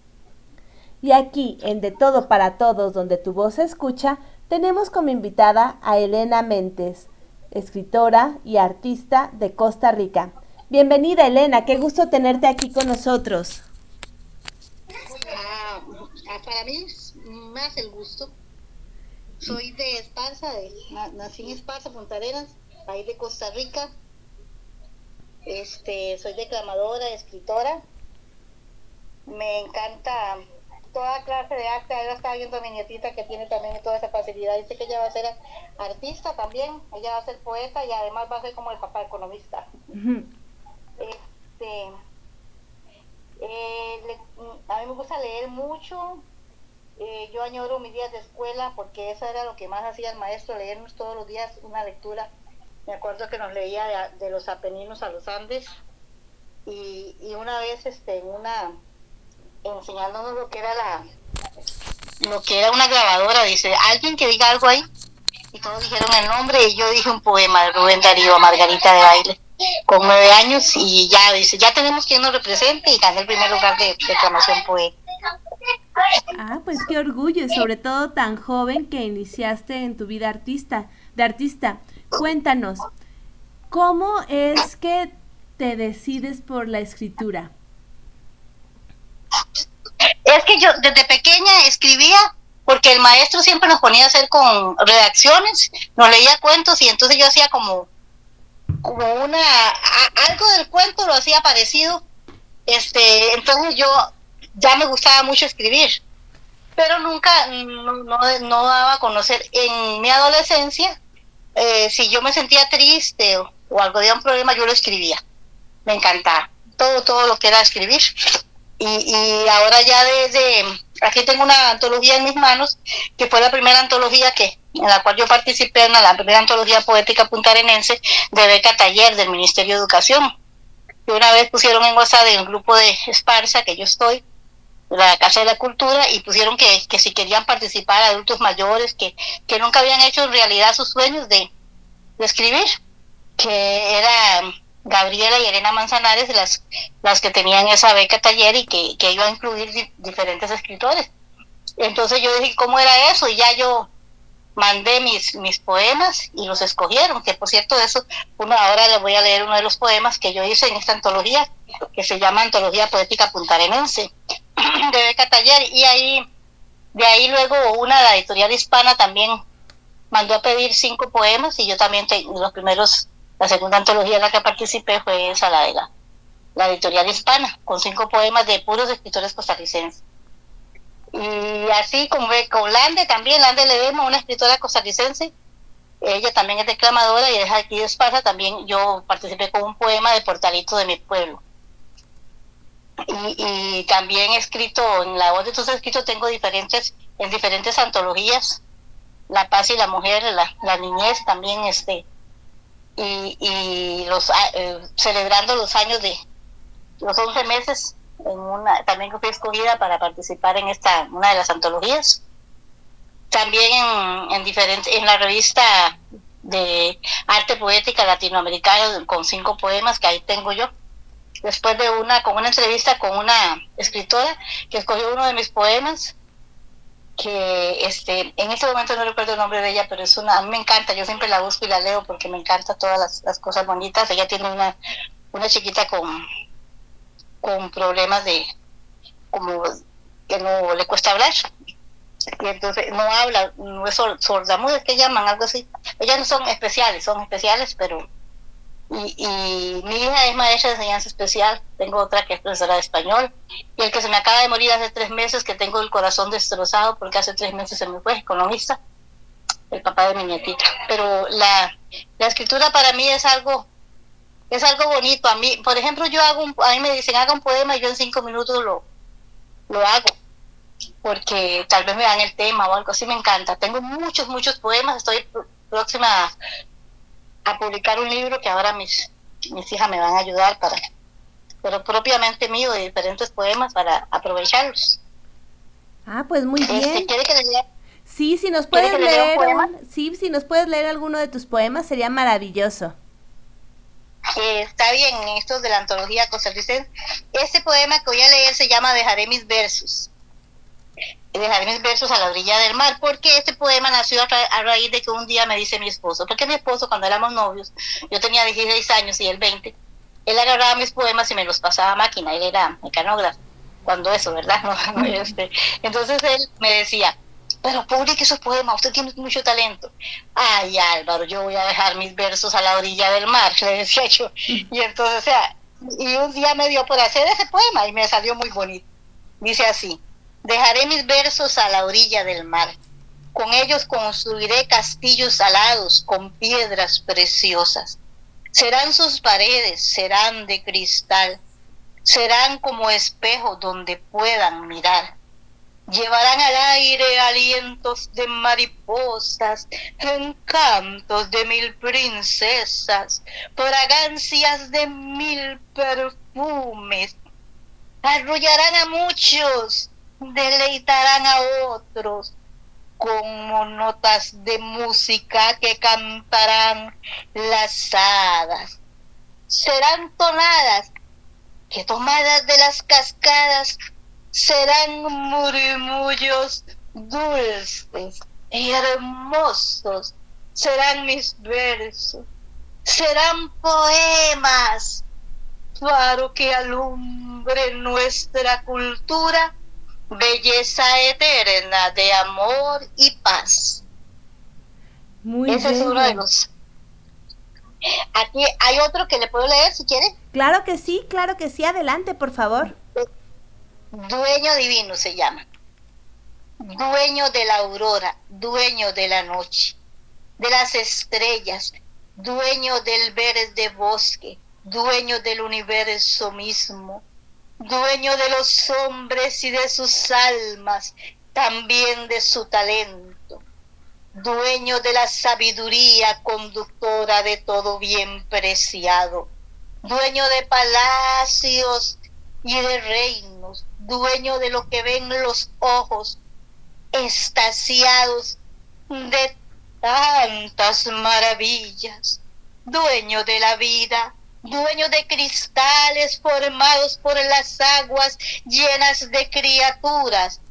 Y aquí, en De Todo para Todos, donde tu voz se escucha, tenemos como invitada a Elena Mentes, escritora y artista de Costa Rica. Bienvenida Elena, qué gusto tenerte aquí con nosotros. Ah, para mí más el gusto. Soy de Esparza, de, nací en Esparza, Punta Arenas, país de Costa Rica. Este, soy declamadora, escritora. Me encanta toda clase de arte. Ahora estaba viendo a mi nietita que tiene también toda esa facilidad. Dice que ella va a ser artista también, ella va a ser poeta y además va a ser como el papá economista. Este, eh, a mí me gusta leer mucho. Eh, yo añoro mis días de escuela porque eso era lo que más hacía el maestro, leernos todos los días una lectura. Me acuerdo que nos leía de, los Apeninos a los Andes y, una vez este, en una enseñándonos lo que era la lo que era una grabadora, dice, alguien que diga algo ahí. Y todos dijeron el nombre y yo dije un poema de Rubén Darío Margarita de Baile con nueve años y ya dice, ya tenemos quien nos represente y gané el primer lugar de declamación poética. Ah, pues qué orgullo, sobre todo tan joven que iniciaste en tu vida artista, de artista. Cuéntanos, ¿cómo es que te decides por la escritura? Es que yo desde pequeña escribía porque el maestro siempre nos ponía a hacer con redacciones, nos leía cuentos y entonces yo hacía como como una algo del cuento lo hacía parecido. Este, entonces yo ya me gustaba mucho escribir, pero nunca no, no, daba a conocer en mi adolescencia eh, si yo me sentía triste o, o algo de un problema yo lo escribía. Me encantaba todo todo lo que era escribir y, y ahora ya desde, aquí tengo una antología en mis manos, que fue la primera antología que en la cual yo participé en la primera antología poética puntarenense de Beca Taller del Ministerio de Educación. Y una vez pusieron en WhatsApp de un grupo de Esparza, que yo estoy, la Casa de la Cultura, y pusieron que, que si querían participar adultos mayores que, que nunca habían hecho en realidad sus sueños de, de escribir, que era Gabriela y Elena Manzanares las, las que tenían esa beca taller y que, que iba a incluir diferentes escritores. Entonces yo dije, ¿cómo era eso? Y ya yo mandé mis, mis poemas y los escogieron, que por cierto eso, uno ahora le voy a leer uno de los poemas que yo hice en esta antología, que se llama Antología Poética Puntarenense, de Beca Taller, y ahí, de ahí luego una, la editorial hispana también mandó a pedir cinco poemas y yo también tengo los primeros la segunda antología en la que participé fue esa, la la, editorial hispana, con cinco poemas de puros escritores costarricenses. Y así como con Lande también, Lande Ledema, una escritora costarricense, ella también es declamadora y es aquí de Esparza, también yo participé con un poema de Portalito de mi pueblo. Y, también he escrito, en la voz de tus escritos tengo diferentes, en diferentes antologías, La paz y la mujer, la, niñez también, este, y, los ah, eh, celebrando los años de los 11 meses en una también fui escogida para participar en esta una de las antologías. También en, en diferente en la revista de arte poética latinoamericana con cinco poemas que ahí tengo yo después de una con una entrevista con una escritora que escogió uno de mis poemas que este en este momento no recuerdo el nombre de ella, pero es una, a mí me encanta, yo siempre la busco y la leo porque me encanta todas las, cosas bonitas. Ella tiene una, una chiquita con, con problemas de, como que no le cuesta hablar. Y entonces no habla, no es sordamuda, que llaman, algo así. Ellas no son especiales, son especiales, pero y, mi hija es maestra de enseñanza especial, tengo otra que es profesora de español, y el que se me acaba de morir hace tres meses, que tengo el corazón destrozado porque hace tres meses se me fue, economista, el papá de mi nietita. Pero la, la escritura para mí es algo, es algo bonito. A mí, por ejemplo, yo hago un, a mí me dicen haga un poema y yo en cinco minutos lo, lo hago, porque tal vez me dan el tema o algo así, me encanta. Tengo muchos, muchos poemas, estoy próxima a publicar un libro que ahora mis, mis hijas me van a ayudar para, pero propiamente mío de diferentes poemas para aprovecharlos. Ah, pues muy este, bien. Sí, si nos puedes leer, sí, si nos puedes leer alguno de tus poemas sería maravilloso. Eh, está bien, estos de la antología costarricense. Este poema que voy a leer se llama Dejaré mis versos dejar mis versos a la orilla del mar, porque este poema nació a, raíz de que un día me dice mi esposo, porque mi esposo cuando éramos novios, yo tenía 16 años y él 20, él agarraba mis poemas y me los pasaba a máquina, él era mecanógrafo, cuando eso, ¿verdad? este. Entonces él me decía, pero publique esos poemas, usted tiene mucho talento. Ay, Álvaro, yo voy a dejar mis versos a la orilla del mar, le decía yo. Y entonces, o sea, y un día me dio por hacer ese poema y me salió muy bonito. Dice así, dejaré mis versos a la orilla del mar, con ellos construiré castillos alados con piedras preciosas. Serán sus paredes, serán de cristal, serán como espejo donde puedan mirar llevarán al aire alientos de mariposas, encantos de mil princesas, fragancias de mil perfumes. Arrullarán a muchos, deleitarán a otros, como notas de música que cantarán las hadas. Serán tonadas que tomadas de las cascadas serán murmullos dulces y hermosos, serán mis versos, serán poemas, faro que alumbre nuestra cultura, belleza eterna de amor y paz. Muy Ese es uno de los. Aquí hay otro que le puedo leer si quiere. Claro que sí, claro que sí, adelante, por favor. Dueño divino se llama. Dueño de la aurora, dueño de la noche, de las estrellas, dueño del verde bosque, dueño del universo mismo, dueño de los hombres y de sus almas, también de su talento, dueño de la sabiduría conductora de todo bien preciado, dueño de palacios y de reinos, dueño de lo que ven los ojos, estasiados de tantas maravillas, dueño de la vida, dueño de cristales formados por las aguas llenas de criaturas,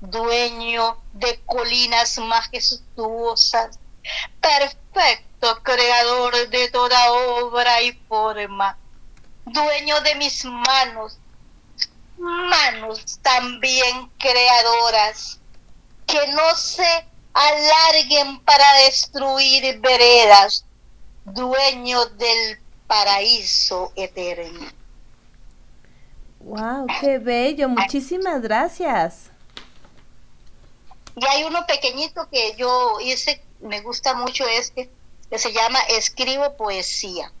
dueño de colinas majestuosas, perfecto creador de toda obra y forma, dueño de mis manos, manos también creadoras, que no se alarguen para destruir veredas, dueño del paraíso eterno. Wow, qué bello, muchísimas gracias. Y hay uno pequeñito que yo hice, me gusta mucho este, que se llama Escribo Poesía.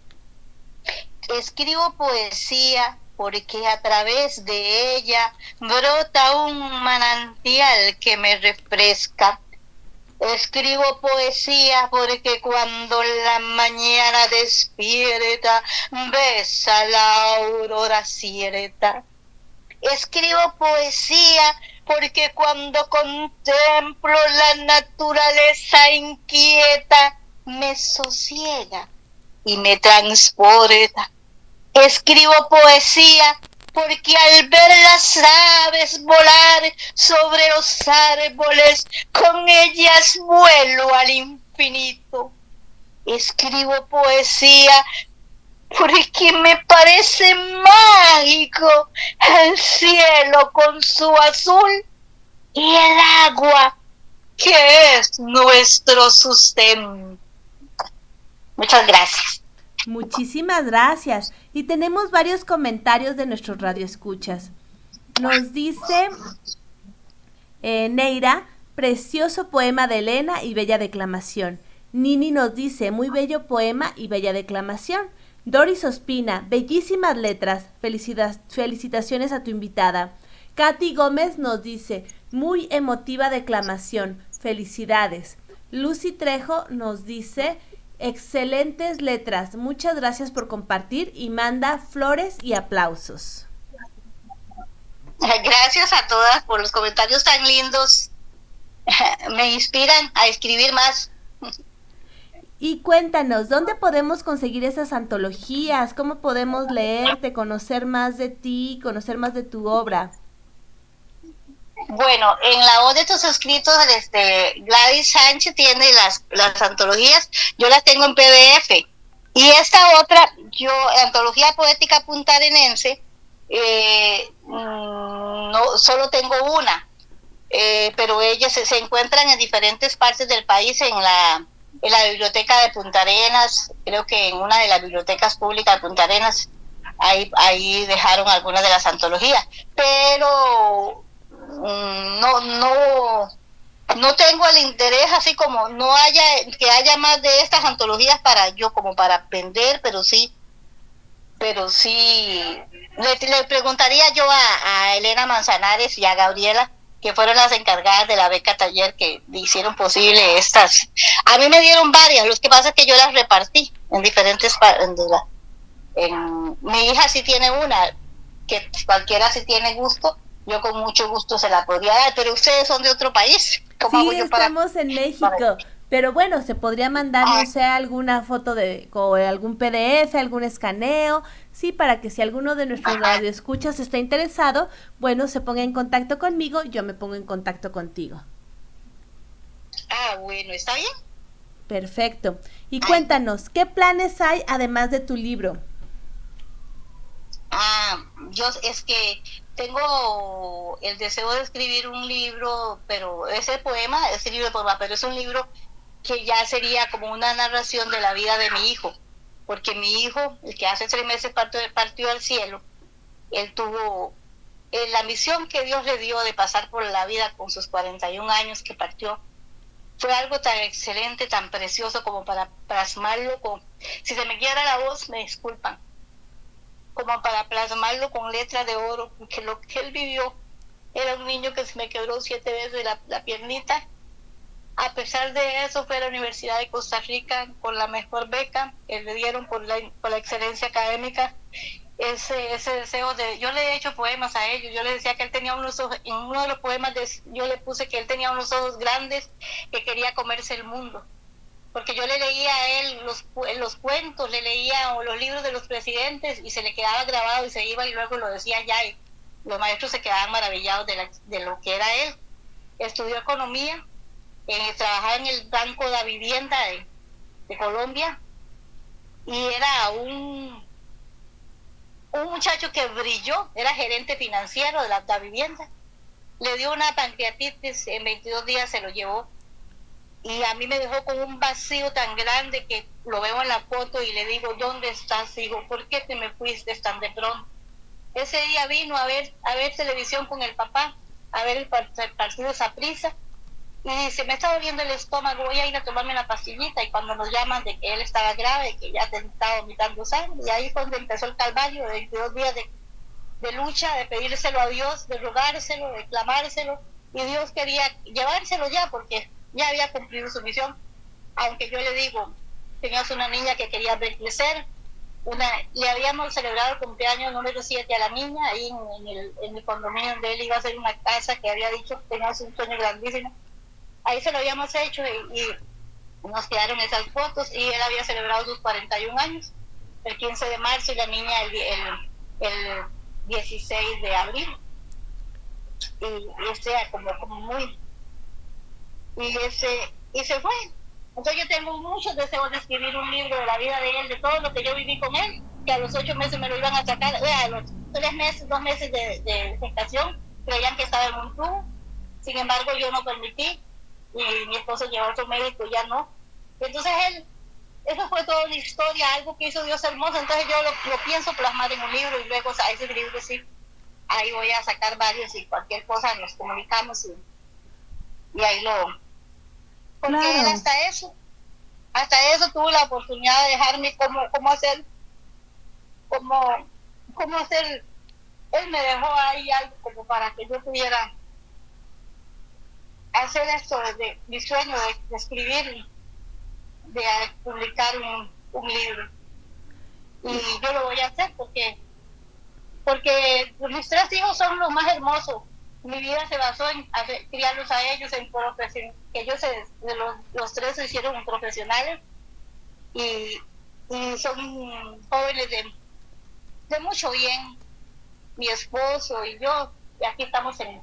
Escribo poesía porque a través de ella brota un manantial que me refresca. Escribo poesía porque cuando la mañana despierta, besa la aurora cierta. Escribo poesía porque cuando contemplo la naturaleza inquieta, me sosiega y me transporta Escribo poesía porque al ver las aves volar sobre los árboles, con ellas vuelo al infinito. Escribo poesía porque me parece mágico el cielo con su azul y el agua que es nuestro sustento. Muchas gracias. Muchísimas gracias. Y tenemos varios comentarios de nuestros radioescuchas. Nos dice eh, Neira, precioso poema de Elena y bella declamación. Nini nos dice, muy bello poema y bella declamación. Doris Ospina, bellísimas letras. felicitaciones a tu invitada. Katy Gómez nos dice, muy emotiva declamación. Felicidades. Lucy Trejo nos dice, Excelentes letras. Muchas gracias por compartir y manda flores y aplausos. Gracias a todas por los comentarios tan lindos. Me inspiran a escribir más. Y cuéntanos, ¿dónde podemos conseguir esas antologías? ¿Cómo podemos leerte, conocer más de ti, conocer más de tu obra? Bueno, en la voz de tus escritos, este, Gladys Sánchez tiene las, las antologías, yo las tengo en PDF. Y esta otra, yo, Antología Poética Puntarenense, eh, mm, no, solo tengo una. eh, pero ellas se, se, encuentran en diferentes partes del país, en la, en la biblioteca de Punta Arenas, creo que en una de las bibliotecas públicas de Punta Arenas, ahí, ahí dejaron algunas de las antologías, pero no, no, no tengo el interés así como no haya, que haya más de estas antologías para yo, como para vender, pero sí, pero sí, le, preguntaría yo a, Elena Manzanares y a Gabriela, que fueron las encargadas de la beca taller que hicieron posible estas. A mí me dieron varias, lo que pasa es que yo las repartí en diferentes en, mi hija sí tiene una, que cualquiera si tiene gusto, yo con mucho gusto se la podría dar, pero ustedes son de otro país. ¿Cómo sí, estamos en México. Pero bueno, se podría mandar, no sé, alguna foto de, o algún PDF, algún escaneo, sí, para que si alguno de nuestros radioescuchas está interesado, bueno, se ponga en contacto conmigo, yo me pongo en contacto contigo. Ah, bueno, ¿está bien? Perfecto. Y cuéntanos, ¿qué planes hay además de tu libro? Ah, yo es que tengo el deseo de escribir un libro, pero ese poema, ese libro de poema, pero es un libro que ya sería como una narración de la vida de mi hijo, porque mi hijo, el que hace tres meses partió, partió al cielo, él tuvo eh, la misión que Dios le dio de pasar por la vida con sus 41 años que partió, fue algo tan excelente, tan precioso como para plasmarlo con, si se me quiera la voz, me disculpan, como para plasmarlo con letra de oro, porque lo que él vivió era un niño que se me quebró siete veces la, la piernita a pesar de eso, fue a la Universidad de Costa Rica con la mejor beca que le dieron por la, por la excelencia académica. Ese, ese deseo de, yo le he hecho poemas a ellos, yo le decía que él tenía unos ojos, en uno de los poemas yo le puse que él tenía unos ojos grandes que quería comerse el mundo, porque yo le leía a él los, los cuentos, le leía los libros de los presidentes y se le quedaba grabado y se iba y luego lo decía ya y los maestros se quedaban maravillados de, de lo que era él. Estudió economía, eh, trabajaba en el Banco de la Vivienda de, Colombia y era un, un muchacho que brilló, era gerente financiero la, de la vivienda. Le dio una pancreatitis, en 22 días se lo llevó y a mí me dejó con un vacío tan grande que lo veo en la foto y le digo, ¿dónde estás, Digo, ¿Por qué te me fuiste tan de pronto? Ese día vino a ver, a ver televisión con el papá, a ver el, partido prisa y se me estaba viendo el estómago, voy a ir a tomarme la pastillita y cuando nos llaman de que él estaba grave, que ya estaba vomitando sangre, y ahí fue donde empezó el calvario de 22 días de, de, lucha, de pedírselo a Dios, de rogárselo, de clamárselo, y Dios quería llevárselo ya porque ya había cumplido su misión, aunque yo le digo, teníamos una niña que quería ver crecer, una, le habíamos celebrado el cumpleaños número 7 a la niña, ahí en, el, en el condominio donde él iba a hacer una casa que había dicho que teníamos un sueño grandísimo, ahí se lo habíamos hecho y, nos quedaron esas fotos y él había celebrado sus 41 años, el 15 de marzo y la niña el, el, 16 de abril. Y, y sea, como, como muy... Y, ese, y se fue. Entonces yo tengo muchos deseos de escribir un libro de la vida de él, de todo lo que yo viví con él, que a los ocho meses me lo iban a sacar, a los tres meses, dos meses de, de gestación, creían que estaba en un tubo. Sin embargo, yo no permití y mi esposo llevó a otro médico, ya no. Entonces él, eso fue toda una historia, algo que hizo Dios hermoso, entonces yo lo, pienso plasmar en un libro y luego a ese libro sí, ahí voy a sacar varios y cualquier cosa nos comunicamos y, ahí lo... Porque él hasta eso, hasta eso tuvo la oportunidad de dejarme cómo, cómo hacer, cómo, cómo hacer, él me dejó ahí algo como para que yo pudiera hacer esto de, mi sueño de, escribir, de publicar un, un, libro. Y yo lo voy a hacer porque, porque mis tres hijos son los más hermosos. Mi vida se basó en criarlos a ellos, en que ellos se, los, los, tres se hicieron profesionales y, son jóvenes de, de mucho bien. Mi esposo y yo, y aquí estamos en,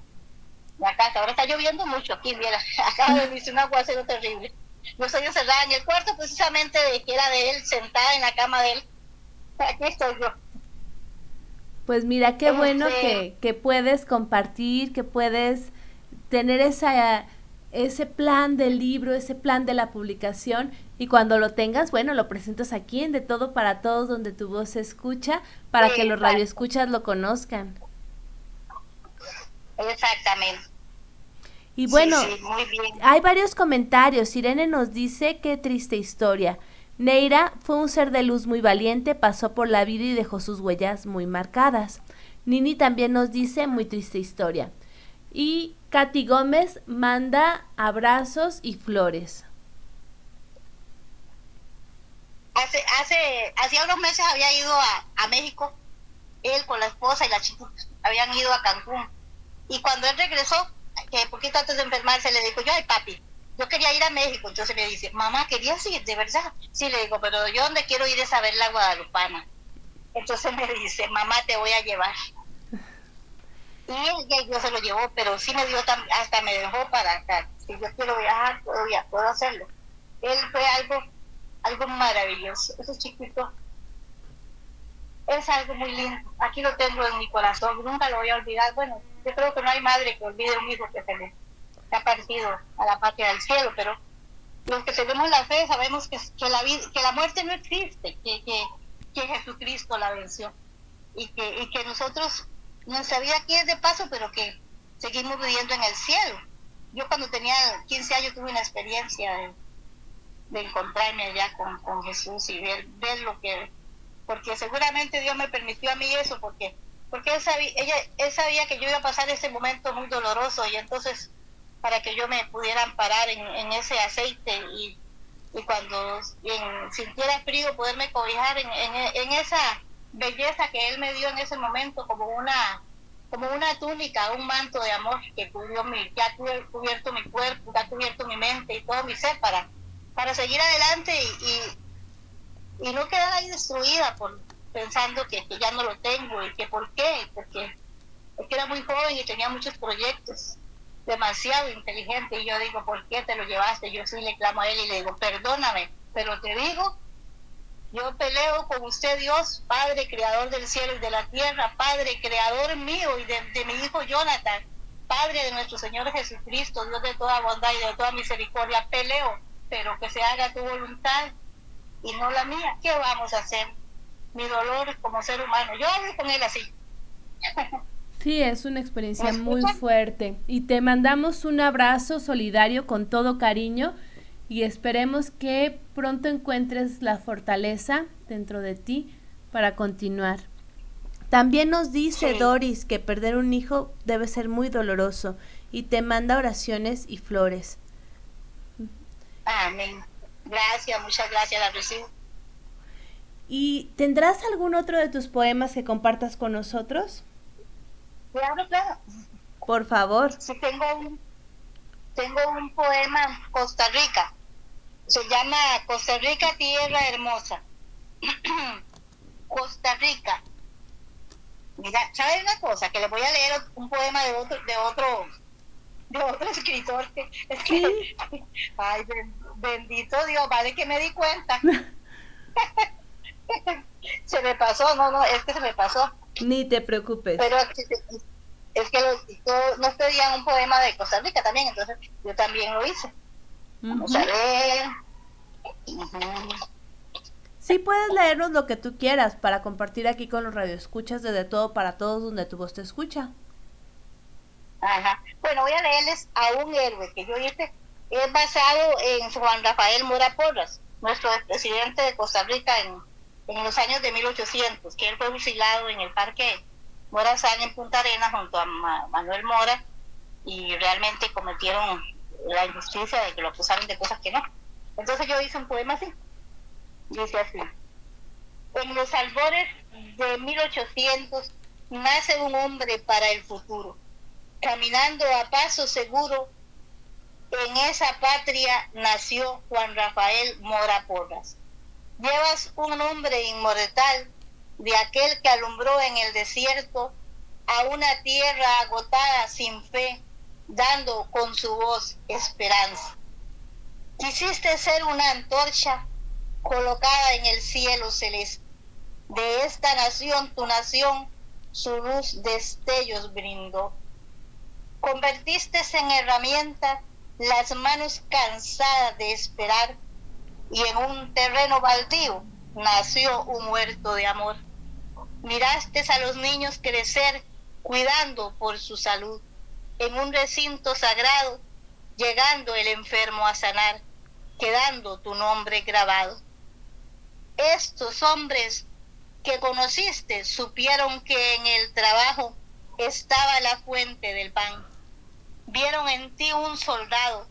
la casa. Ahora está lloviendo mucho aquí, mira, acaba de venirse un aguacero terrible. Yo estoy encerrada en el cuarto precisamente de que era de él, sentada en la cama de él. Aquí estoy yo. Pues mira, qué bueno que, que puedes compartir, que puedes tener esa, ese plan del libro, ese plan de la publicación y cuando lo tengas, bueno, lo presentas aquí en De Todo para Todos donde tu voz se escucha para que los radioescuchas lo conozcan. Exactamente. Y bueno, hay varios comentarios. Irene nos dice qué triste historia. Neira fue un ser de luz muy valiente, pasó por la vida y dejó sus huellas muy marcadas. Nini también nos dice muy triste historia. Y Katy Gómez manda abrazos y flores. Hace, hace, hacía unos meses había ido a, a México, él con la esposa y la chica habían ido a Cancún. Y cuando él regresó, que poquito antes de enfermarse, le dijo, yo, ay papi, yo quería ir a México. Entonces me dice, mamá, ¿querías ir? ¿De verdad? Sí, le digo, pero yo donde quiero ir es a ver la Guadalupana. Entonces me dice, mamá, te voy a llevar. Y yo se lo llevó, pero sí me dio, hasta me dejó para acá. Si yo quiero viajar, puedo, puedo hacerlo. Él fue algo, algo maravilloso. Ese chiquito es algo muy lindo. Aquí lo tengo en mi corazón, nunca lo voy a olvidar. Bueno, yo creo que no hay madre que olvide un hijo que se ha partido a la patria del cielo, pero los que tenemos la fe sabemos que, que, la, que la muerte no existe, que, que, que Jesucristo la venció y que, y que nosotros nuestra vida aquí es de paso, pero que seguimos viviendo en el cielo. Yo cuando tenía 15 años tuve una experiencia de, de encontrarme allá con, con, Jesús y ver, ver lo que... Porque seguramente Dios me permitió a mí eso, porque porque él sabía, ella, él sabía que yo iba a pasar ese momento muy doloroso y entonces para que yo me pudiera amparar en, ese aceite y, cuando sintiera frío poderme cobijar en, esa belleza que él me dio en ese momento como una como una túnica, un manto de amor que cubrió mi, que ha cubierto mi cuerpo, que ha cubierto mi mente y todo mi ser para, para seguir adelante y, y, no quedar ahí destruida por pensando que, que, ya no lo tengo y que por qué, porque, porque era muy joven y tenía muchos proyectos, demasiado inteligente y yo digo, ¿por qué te lo llevaste? Yo sí le clamo a él y le digo, perdóname, pero te digo yo peleo con usted, Dios, Padre, Creador del cielo y de la tierra, Padre, Creador mío y de, mi hijo Jonathan, Padre de nuestro Señor Jesucristo, Dios de toda bondad y de toda misericordia, peleo, pero que se haga tu voluntad y no la mía. ¿Qué vamos a hacer? Mi dolor como ser humano. Yo hablo con él así. Sí, es una experiencia muy fuerte. Y te mandamos un abrazo solidario con todo cariño y esperemos que pronto encuentres la fortaleza dentro de ti para continuar. También nos dice Doris que perder un hijo debe ser muy doloroso y te manda oraciones y flores. Amén. Gracias, muchas gracias, la recibo. ¿Y tendrás algún otro de tus poemas que compartas con nosotros? Claro, claro. Por favor. Sí, tengo un, tengo un poema Costa Rica. Se llama Costa Rica, Tierra Hermosa. Costa Rica. Mira, ¿sabes una cosa? Que le voy a leer un poema de otro, de otro, de otro escritor. Es que, ay, bendito Dios, vale que me di cuenta. se me pasó, no, no, es que se me pasó. Ni te preocupes. Pero es que los, nos pedían un poema de Costa Rica también, entonces yo también lo hice. Vamos a ver. Sí, puedes leernos lo que tú quieras para compartir aquí con los radioescuchas de, de todo para todos donde tu voz te escucha. Ajá. Bueno, voy a leerles a un héroe que yo hice. Es basado en Juan Rafael Mora Porras, nuestro presidente de Costa Rica en, en los años de 1800, que él fue fusilado en el parque Morazán en Punta Arenas junto a Manuel Mora y realmente cometieron la injusticia de que lo acusaron de cosas que no. Entonces yo hice un poema así. Dice así. En los albores de 1800 nace un hombre para el futuro. Caminando a paso seguro, en esa patria nació Juan Rafael Mora Porras. Llevas un nombre inmortal de aquel que alumbró en el desierto a una tierra agotada sin fe, dando con su voz esperanza. Quisiste ser una antorcha colocada en el cielo celeste. De esta nación, tu nación, su luz destellos brindó. Convertiste en herramienta las manos cansadas de esperar y en un terreno baldío nació un muerto de amor. Miraste a los niños crecer cuidando por su salud. En un recinto sagrado, llegando el enfermo a sanar, quedando tu nombre grabado. Estos hombres que conociste supieron que en el trabajo estaba la fuente del pan. Vieron en ti un soldado,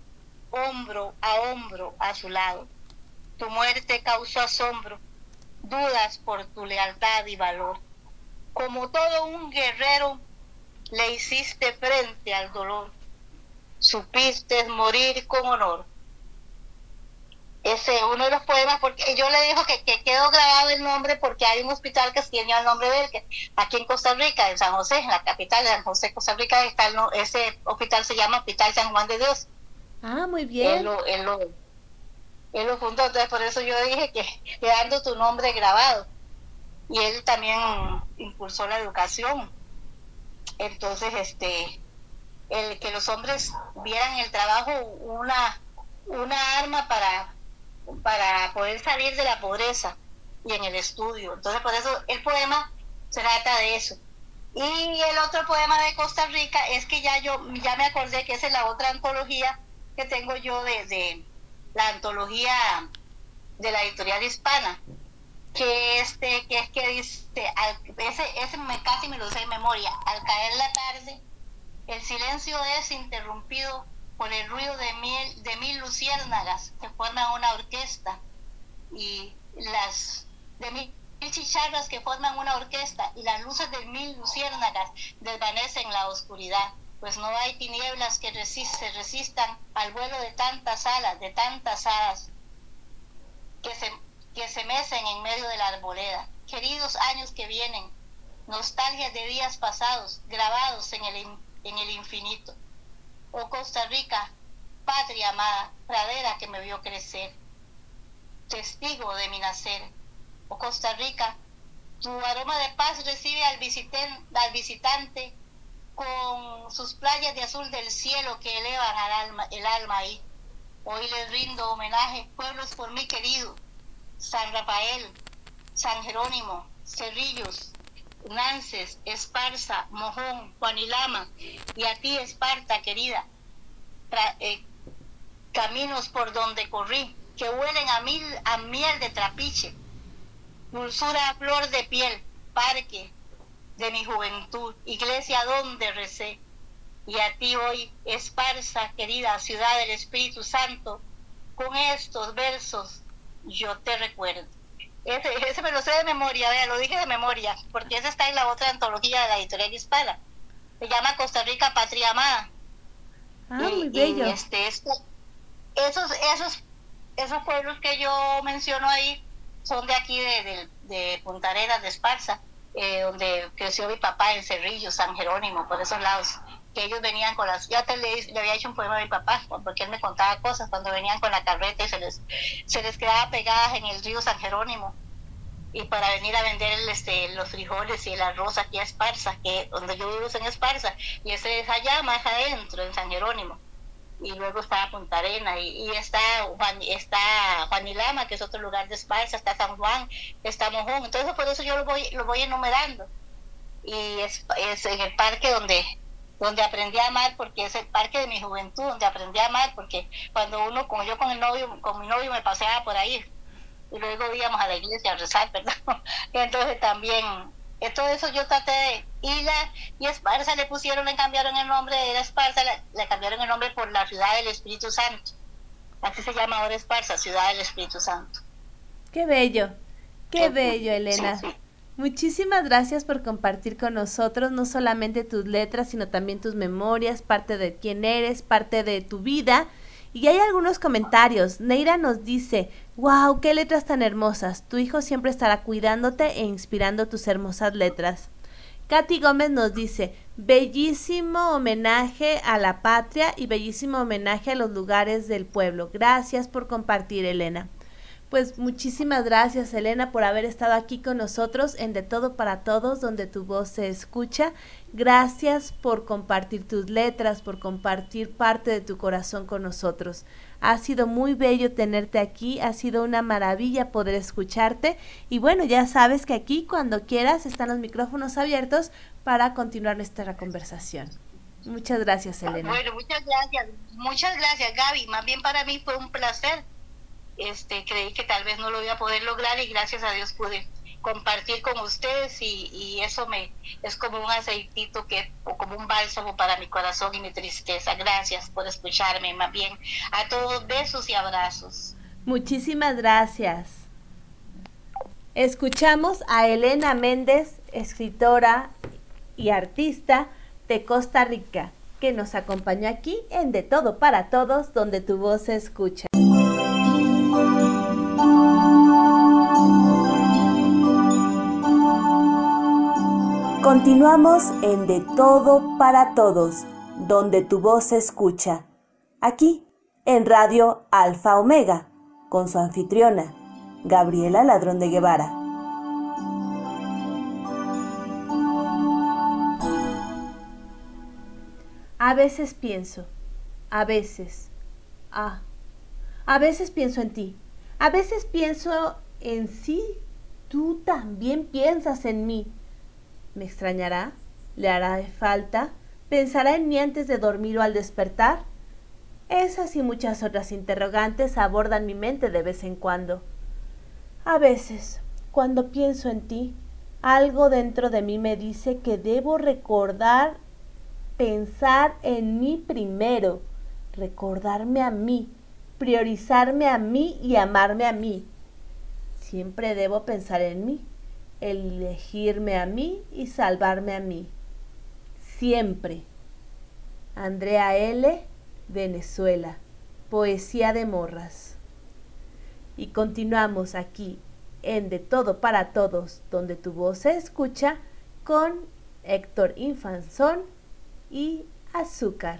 hombro a hombro a su lado. Tu muerte causó asombro, dudas por tu lealtad y valor. Como todo un guerrero, le hiciste frente al dolor. Supiste morir con honor ese uno de los poemas porque yo le dijo que, quedó grabado el nombre porque hay un hospital que tiene el nombre de él que aquí en Costa Rica en San José en la capital de San José Costa Rica está ese hospital se llama Hospital San Juan de Dios ah muy bien él lo, él lo, él lo fundó entonces por eso yo dije que quedando tu nombre grabado y él también impulsó la educación entonces este el que los hombres vieran el trabajo una una arma para para poder salir de la pobreza y en el estudio. Entonces, por eso el poema trata de eso. Y el otro poema de Costa Rica es que ya yo ya me acordé que esa es la otra antología que tengo yo de, la antología de la editorial hispana, que este que es que dice ese, ese me, casi me lo sé de memoria, al caer la tarde el silencio es interrumpido por el ruido de mil, de mil luciérnagas que forman una orquesta y las de mil chicharras que forman una orquesta y las luces de mil luciérnagas desvanecen la oscuridad, pues no hay tinieblas que se resistan al vuelo de tantas alas, de tantas alas que se, que se mecen en medio de la arboleda. Queridos años que vienen, nostalgias de días pasados, grabados en el, en el infinito oh Costa Rica, patria amada, pradera que me vio crecer, testigo de mi nacer. Oh Costa Rica, tu aroma de paz recibe al, al visitante con sus playas de azul del cielo que elevan al alma, el alma ahí. Hoy les rindo homenaje, pueblos por mí querido, San Rafael, San Jerónimo, Cerrillos, Nances, Esparza, Mojón, Juanilama y a ti Esparta querida, eh, caminos por donde corrí, que huelen a, mil, a miel de trapiche, dulzura a flor de piel, parque de mi juventud, iglesia donde recé, y a ti hoy, Esparza, querida ciudad del Espíritu Santo, con estos versos yo te recuerdo. Ese, me lo sé de memoria, vea, lo dije de memoria, porque ese está en la otra antología de la editorial hispana. Se llama Costa Rica Patria Amada. Ah, muy bello. este, esos, esos, esos pueblos que yo menciono ahí son de aquí, de, de, Punta Arenas, de Esparza, eh, donde creció mi papá en Cerrillo, San Jerónimo, por esos lados que ellos venían con las, ya te le, había hecho un poema a mi papá, porque él me contaba cosas cuando venían con la carreta y se les, se les quedaba pegadas en el río San Jerónimo y para venir a vender este, los frijoles y el arroz aquí a Esparza, que donde yo vivo es en Esparza, y ese es allá más adentro, en San Jerónimo. Y luego está Punta Arena, y, está, Juan, está Juanilama, que es otro lugar de Esparza, está San Juan, está Mojón. Entonces por eso yo lo voy, lo voy enumerando. Y es, es en el parque donde donde aprendí a amar porque es el parque de mi juventud donde aprendí a amar porque cuando uno como yo con el novio con mi novio me paseaba por ahí y luego íbamos a la iglesia a rezar verdad entonces también todo eso yo traté de y la y Esparza le pusieron le cambiaron el nombre de Esparza le, cambiaron el nombre por la ciudad del Espíritu Santo. Así se llama ahora Esparza ciudad del Espíritu Santo. Qué bello qué bello Elena. Muchísimas gracias por compartir con nosotros no solamente tus letras, sino también tus memorias, parte de quién eres, parte de tu vida. Y hay algunos comentarios. Neira nos dice, wow, qué letras tan hermosas. Tu hijo siempre estará cuidándote e inspirando tus hermosas letras. Katy Gómez nos dice, bellísimo homenaje a la patria y bellísimo homenaje a los lugares del pueblo. Gracias por compartir, Elena. Pues muchísimas gracias Elena por haber estado aquí con nosotros en De Todo para Todos, donde tu voz se escucha. Gracias por compartir tus letras, por compartir parte de tu corazón con nosotros. Ha sido muy bello tenerte aquí, ha sido una maravilla poder escucharte y bueno, ya sabes que aquí cuando quieras están los micrófonos abiertos para continuar nuestra conversación. Muchas gracias, Elena. Bueno, muchas gracias, muchas gracias, Gaby. Más bien para mí fue un placer. Este, creí que tal vez no lo iba a poder lograr y gracias a Dios pude compartir con ustedes y, eso me es como un aceitito que o como un bálsamo para mi corazón y mi tristeza. Gracias por escucharme, más bien a todos besos y abrazos. Muchísimas gracias. Escuchamos a Elena Méndez, escritora y artista de Costa Rica, que nos acompañó aquí en De Todo para Todos, donde tu voz se escucha. Continuamos en De Todo para Todos, donde tu voz se escucha. Aquí, en Radio Alfa Omega, con su anfitriona, Gabriela Ladrón de Guevara. A veces pienso, a veces, ah, a veces pienso en ti, a veces pienso en sí, tú también piensas en mí ¿Me extrañará? ¿Le hará falta? ¿Pensará en mí antes de dormir o al despertar? Esas y muchas otras interrogantes abordan mi mente de vez en cuando. A veces, cuando pienso en ti, algo dentro de mí me dice que debo recordar, pensar en mí primero, recordarme a mí, priorizarme a mí y amarme a mí. Siempre debo pensar en mí elegirme a mí y salvarme a mí. Siempre. Andrea L., Venezuela. Poesía de Morras. Y continuamos aquí en De Todo para Todos, donde tu voz se escucha con Héctor Infanzón y Azúcar.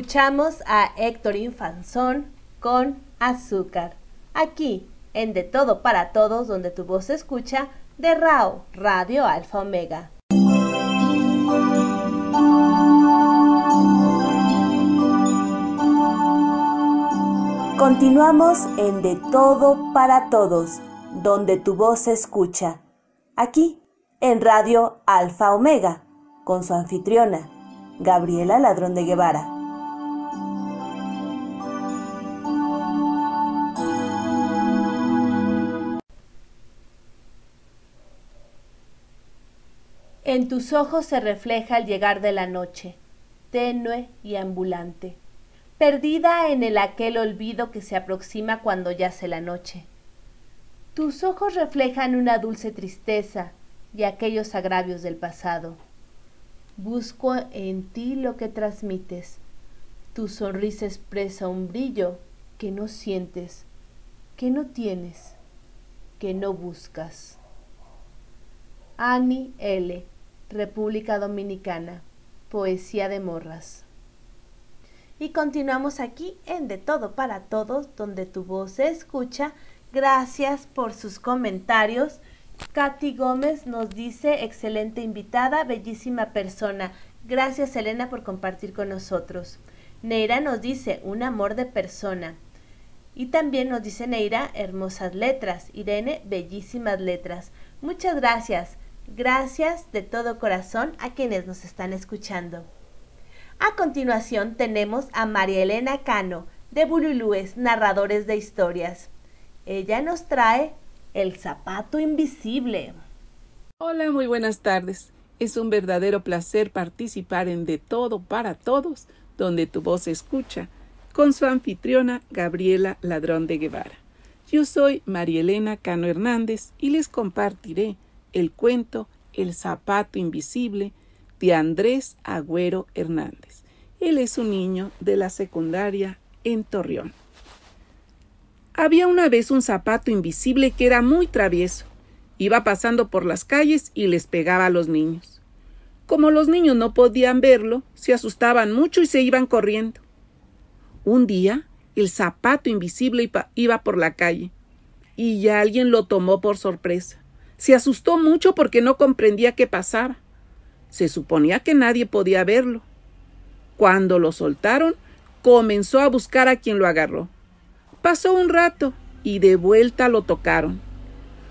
Escuchamos a Héctor Infanzón con Azúcar. Aquí, en De Todo para Todos, donde tu voz se escucha, de RAO, Radio Alfa Omega. Continuamos en De Todo para Todos, donde tu voz se escucha. Aquí, en Radio Alfa Omega, con su anfitriona, Gabriela Ladrón de Guevara. En tus ojos se refleja el llegar de la noche, tenue y ambulante, perdida en el aquel olvido que se aproxima cuando yace la noche. Tus ojos reflejan una dulce tristeza y aquellos agravios del pasado. Busco en ti lo que transmites. Tu sonrisa expresa un brillo que no sientes, que no tienes, que no buscas. Annie L., República Dominicana, Poesía de Morras. Y continuamos aquí en De Todo para Todos, donde tu voz se escucha. Gracias por sus comentarios Katy Gómez nos dice, excelente invitada, bellísima persona. Gracias Elena por compartir con nosotros. Neira nos dice, un amor de persona. Y también nos dice Neira, hermosas letras. Irene, bellísimas letras. Muchas gracias. Gracias de todo corazón a quienes nos están escuchando. A continuación tenemos a María Elena Cano, de Bululúes, narradores de historias. Ella nos trae el zapato invisible. Hola, muy buenas tardes. Es un verdadero placer participar en De Todo para Todos, donde tu voz se escucha, con su anfitriona Gabriela Ladrón de Guevara. Yo soy María Elena Cano Hernández y les compartiré el cuento El zapato invisible de Andrés Agüero Hernández. Él es un niño de la secundaria en Torreón. Había una vez un zapato invisible que era muy travieso. Iba pasando por las calles y les pegaba a los niños. Como los niños no podían verlo, se asustaban mucho y se iban corriendo. Un día, el zapato invisible iba por la calle y ya alguien lo tomó por sorpresa. Se asustó mucho porque no comprendía qué pasaba. Se suponía que nadie podía verlo. Cuando lo soltaron, comenzó a buscar a quien lo agarró. Pasó un rato y de vuelta lo tocaron.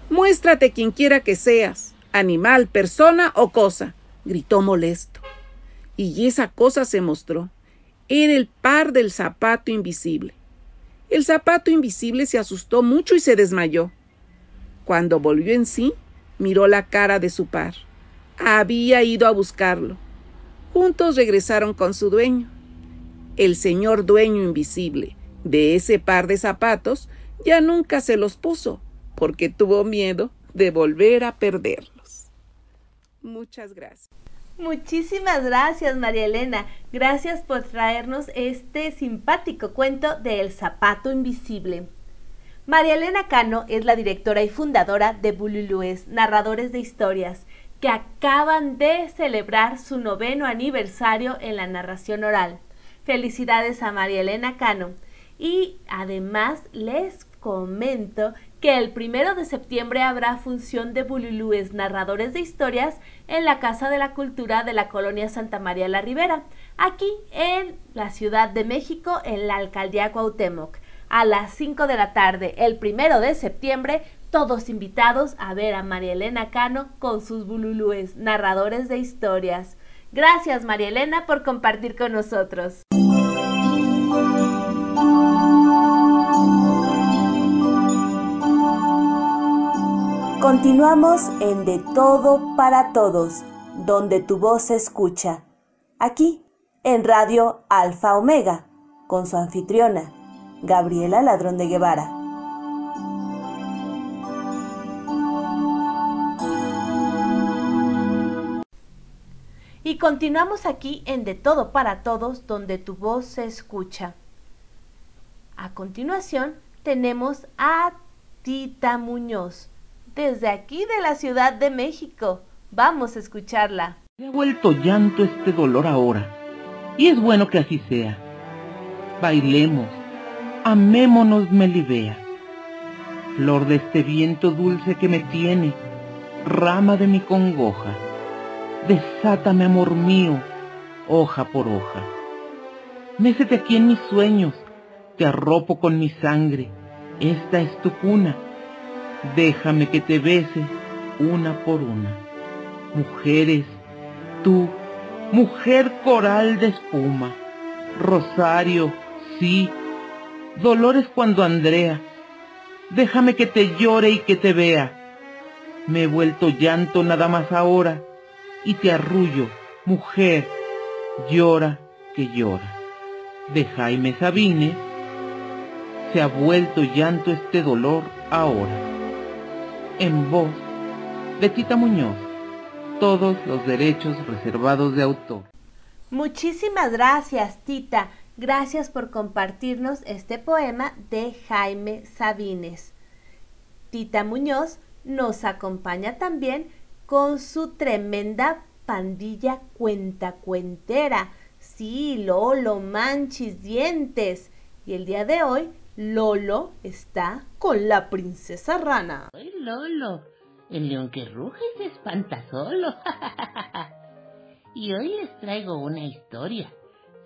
Muéstrate quien quiera que seas, animal, persona o cosa, gritó molesto. Y esa cosa se mostró. Era el par del zapato invisible. El zapato invisible se asustó mucho y se desmayó. Cuando volvió en sí, miró la cara de su par. Había ido a buscarlo. Juntos regresaron con su dueño, el señor dueño invisible, de ese par de zapatos ya nunca se los puso, porque tuvo miedo de volver a perderlos. Muchas gracias. Muchísimas gracias, María Elena. Gracias por traernos este simpático cuento de El zapato invisible. María Elena Cano es la directora y fundadora de Bululúes, narradores de historias, que acaban de celebrar su noveno aniversario en la narración oral. Felicidades a María Elena Cano. Y además les comento que el primero de septiembre habrá función de bululúes narradores de historias en la Casa de la Cultura de la colonia Santa María la Ribera, aquí en la Ciudad de México, en la alcaldía Cuauhtémoc. A las 5 de la tarde, el primero de septiembre, todos invitados a ver a María Elena Cano con sus bululúes narradores de historias. Gracias María Elena por compartir con nosotros. Continuamos en De Todo para Todos, donde tu voz se escucha. Aquí, en Radio Alfa Omega, con su anfitriona, Gabriela Ladrón de Guevara. Y continuamos aquí en De Todo para Todos, donde tu voz se escucha. A continuación, tenemos a Tita Muñoz desde aquí de la Ciudad de México. Vamos a escucharla. Me ha vuelto llanto este dolor ahora, y es bueno que así sea. bailemos, amémonos Melibea, flor de este viento dulce que me tiene, rama de mi congoja, desátame amor mío, hoja por hoja. Mécete aquí en mis sueños, te arropo con mi sangre, esta es tu cuna, déjame que te bese una por una. Mujeres, tú, mujer coral de espuma, Rosario, sí, Dolores cuando Andrea, déjame que te llore y que te vea. Me he vuelto llanto nada más ahora, y te arrullo, mujer, llora que llora. De Jaime Sabines, se ha vuelto llanto este dolor ahora. En voz de Tita Muñoz, todos los derechos reservados de autor. Muchísimas gracias, Tita. Gracias por compartirnos este poema de Jaime Sabines. Tita Muñoz nos acompaña también con su tremenda pandilla cuentacuentera. Sí, Lolo, manchis, dientes. Y el día de hoy, Lolo está con la princesa rana. ¡Ay, Lolo! El león que ruge se espanta solo. y hoy les traigo una historia.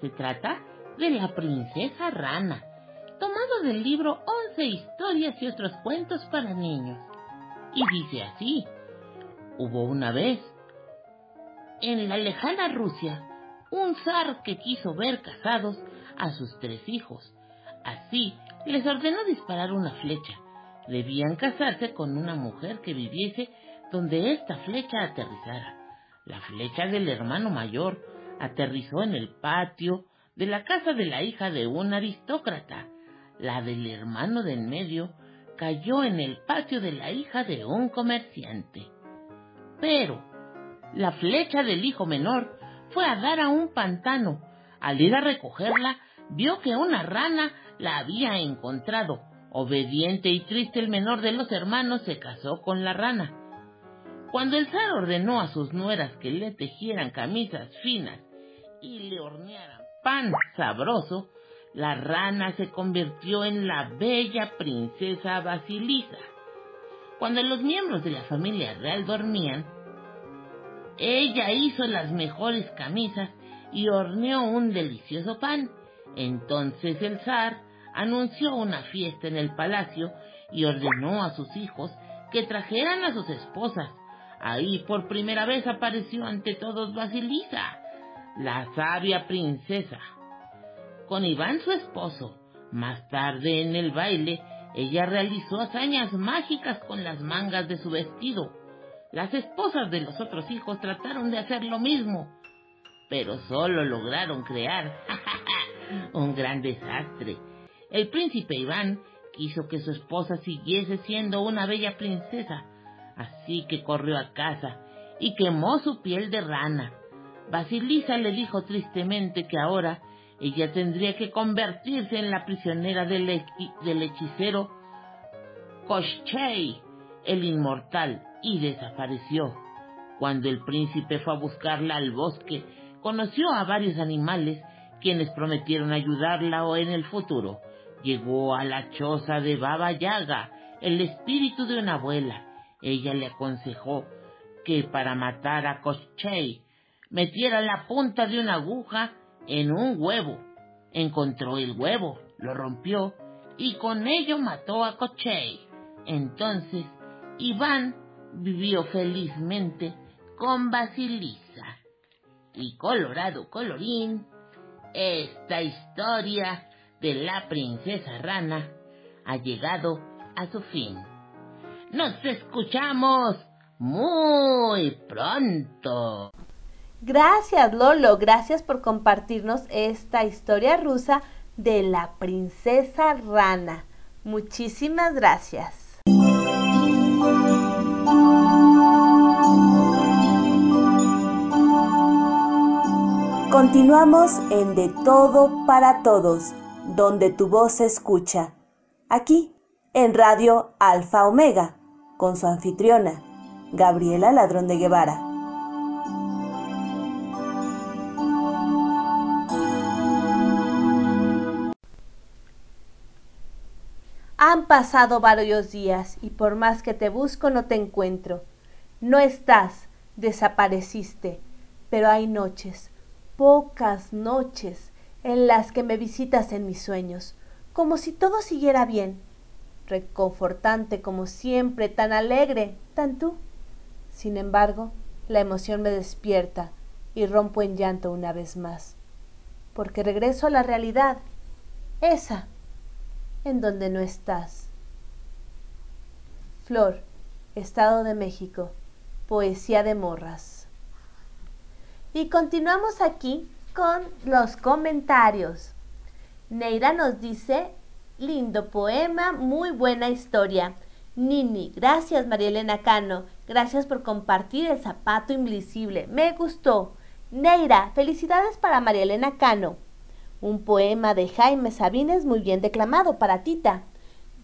Se trata de la princesa rana, tomado del libro Once historias y otros cuentos para niños. Y dice así, hubo una vez, en la lejana Rusia, un zar que quiso ver casados a sus tres hijos. Así les ordenó disparar una flecha. Debían casarse con una mujer que viviese donde esta flecha aterrizara. La flecha del hermano mayor aterrizó en el patio de la casa de la hija de un aristócrata. La del hermano de en medio cayó en el patio de la hija de un comerciante. Pero la flecha del hijo menor fue a dar a un pantano. Al ir a recogerla, vio que una rana la había encontrado. Obediente y triste el menor de los hermanos se casó con la rana. Cuando el zar ordenó a sus nueras que le tejieran camisas finas y le hornearan pan sabroso, la rana se convirtió en la bella princesa Basilisa. Cuando los miembros de la familia real dormían, ella hizo las mejores camisas y horneó un delicioso pan. Entonces el zar anunció una fiesta en el palacio y ordenó a sus hijos que trajeran a sus esposas. Ahí por primera vez apareció ante todos Basilisa, la sabia princesa, con Iván su esposo. Más tarde en el baile, ella realizó hazañas mágicas con las mangas de su vestido. Las esposas de los otros hijos trataron de hacer lo mismo, pero solo lograron crear un gran desastre. El príncipe Iván quiso que su esposa siguiese siendo una bella princesa, así que corrió a casa y quemó su piel de rana Basilisa le dijo tristemente que ahora ella tendría que convertirse en la prisionera del, hechicero Koschei, el inmortal, y desapareció. Cuando el príncipe fue a buscarla al bosque, conoció a varios animales quienes prometieron ayudarla o en el futuro. Llegó a la choza de Baba Yaga, el espíritu de una abuela. Ella le aconsejó que para matar a Koschei metiera la punta de una aguja en un huevo. Encontró el huevo, lo rompió y con ello mató a Cochei. Entonces Iván vivió felizmente con Basilisa. Y colorado colorín, esta historia de la princesa rana ha llegado a su fin. Nos escuchamos muy pronto. Gracias Lolo, gracias por compartirnos esta historia rusa de la princesa rana. Muchísimas gracias. Continuamos en De Todo para Todos, donde tu voz se escucha. Aquí, en Radio Alfa Omega, con su anfitriona, Gabriela Ladrón de Guevara. Han pasado varios días y por más que te busco no te encuentro. No estás, desapareciste, pero hay noches, pocas noches, en las que me visitas en mis sueños, como si todo siguiera bien, reconfortante como siempre, tan alegre, tan tú. Sin embargo, la emoción me despierta y rompo en llanto una vez más, porque regreso a la realidad, esa, en donde no estás. Flor, Estado de México, Poesía de Morras. Y continuamos aquí con los comentarios. Neira nos dice, lindo poema, muy buena historia. Nini, gracias María Elena Cano, gracias por compartir el zapato invisible, me gustó. Neira, felicidades para María Elena Cano. Un poema de Jaime Sabines muy bien declamado para Tita.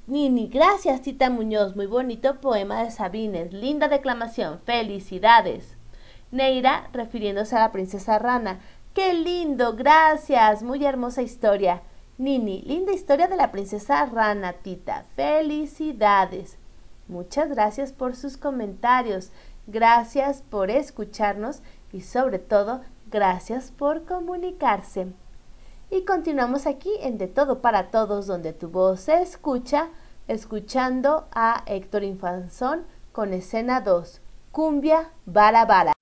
Nini, gracias Tita Muñoz, muy bonito poema de Sabines, linda declamación, felicidades. Neira, refiriéndose a la princesa rana, qué lindo, gracias, muy hermosa historia. Nini, linda historia de la princesa rana, Tita, felicidades. Muchas gracias por sus comentarios, gracias por escucharnos y sobre todo, gracias por comunicarse. Y continuamos aquí en De Todo para Todos, donde tu voz se escucha, escuchando a Héctor Infanzón con escena 2, Cumbia Bara Bara.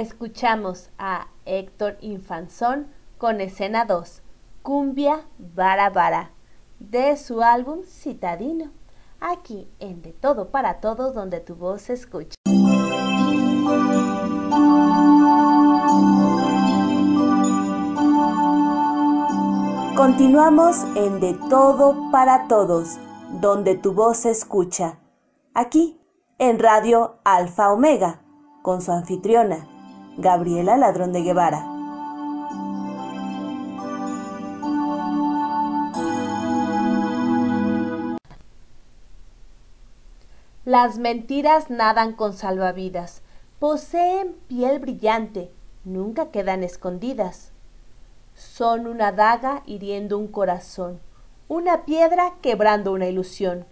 Escuchamos a Héctor Infanzón con escena 2, Cumbia Vara Vara, de su álbum Citadino, aquí en De Todo para Todos donde tu voz se escucha. Continuamos en De Todo para Todos, donde tu voz se escucha, aquí en Radio Alfa Omega, con su anfitriona, Gabriela Ladrón de Guevara. Las mentiras nadan con salvavidas, poseen piel brillante, nunca quedan escondidas. Son una daga hiriendo un corazón, una piedra quebrando una ilusión.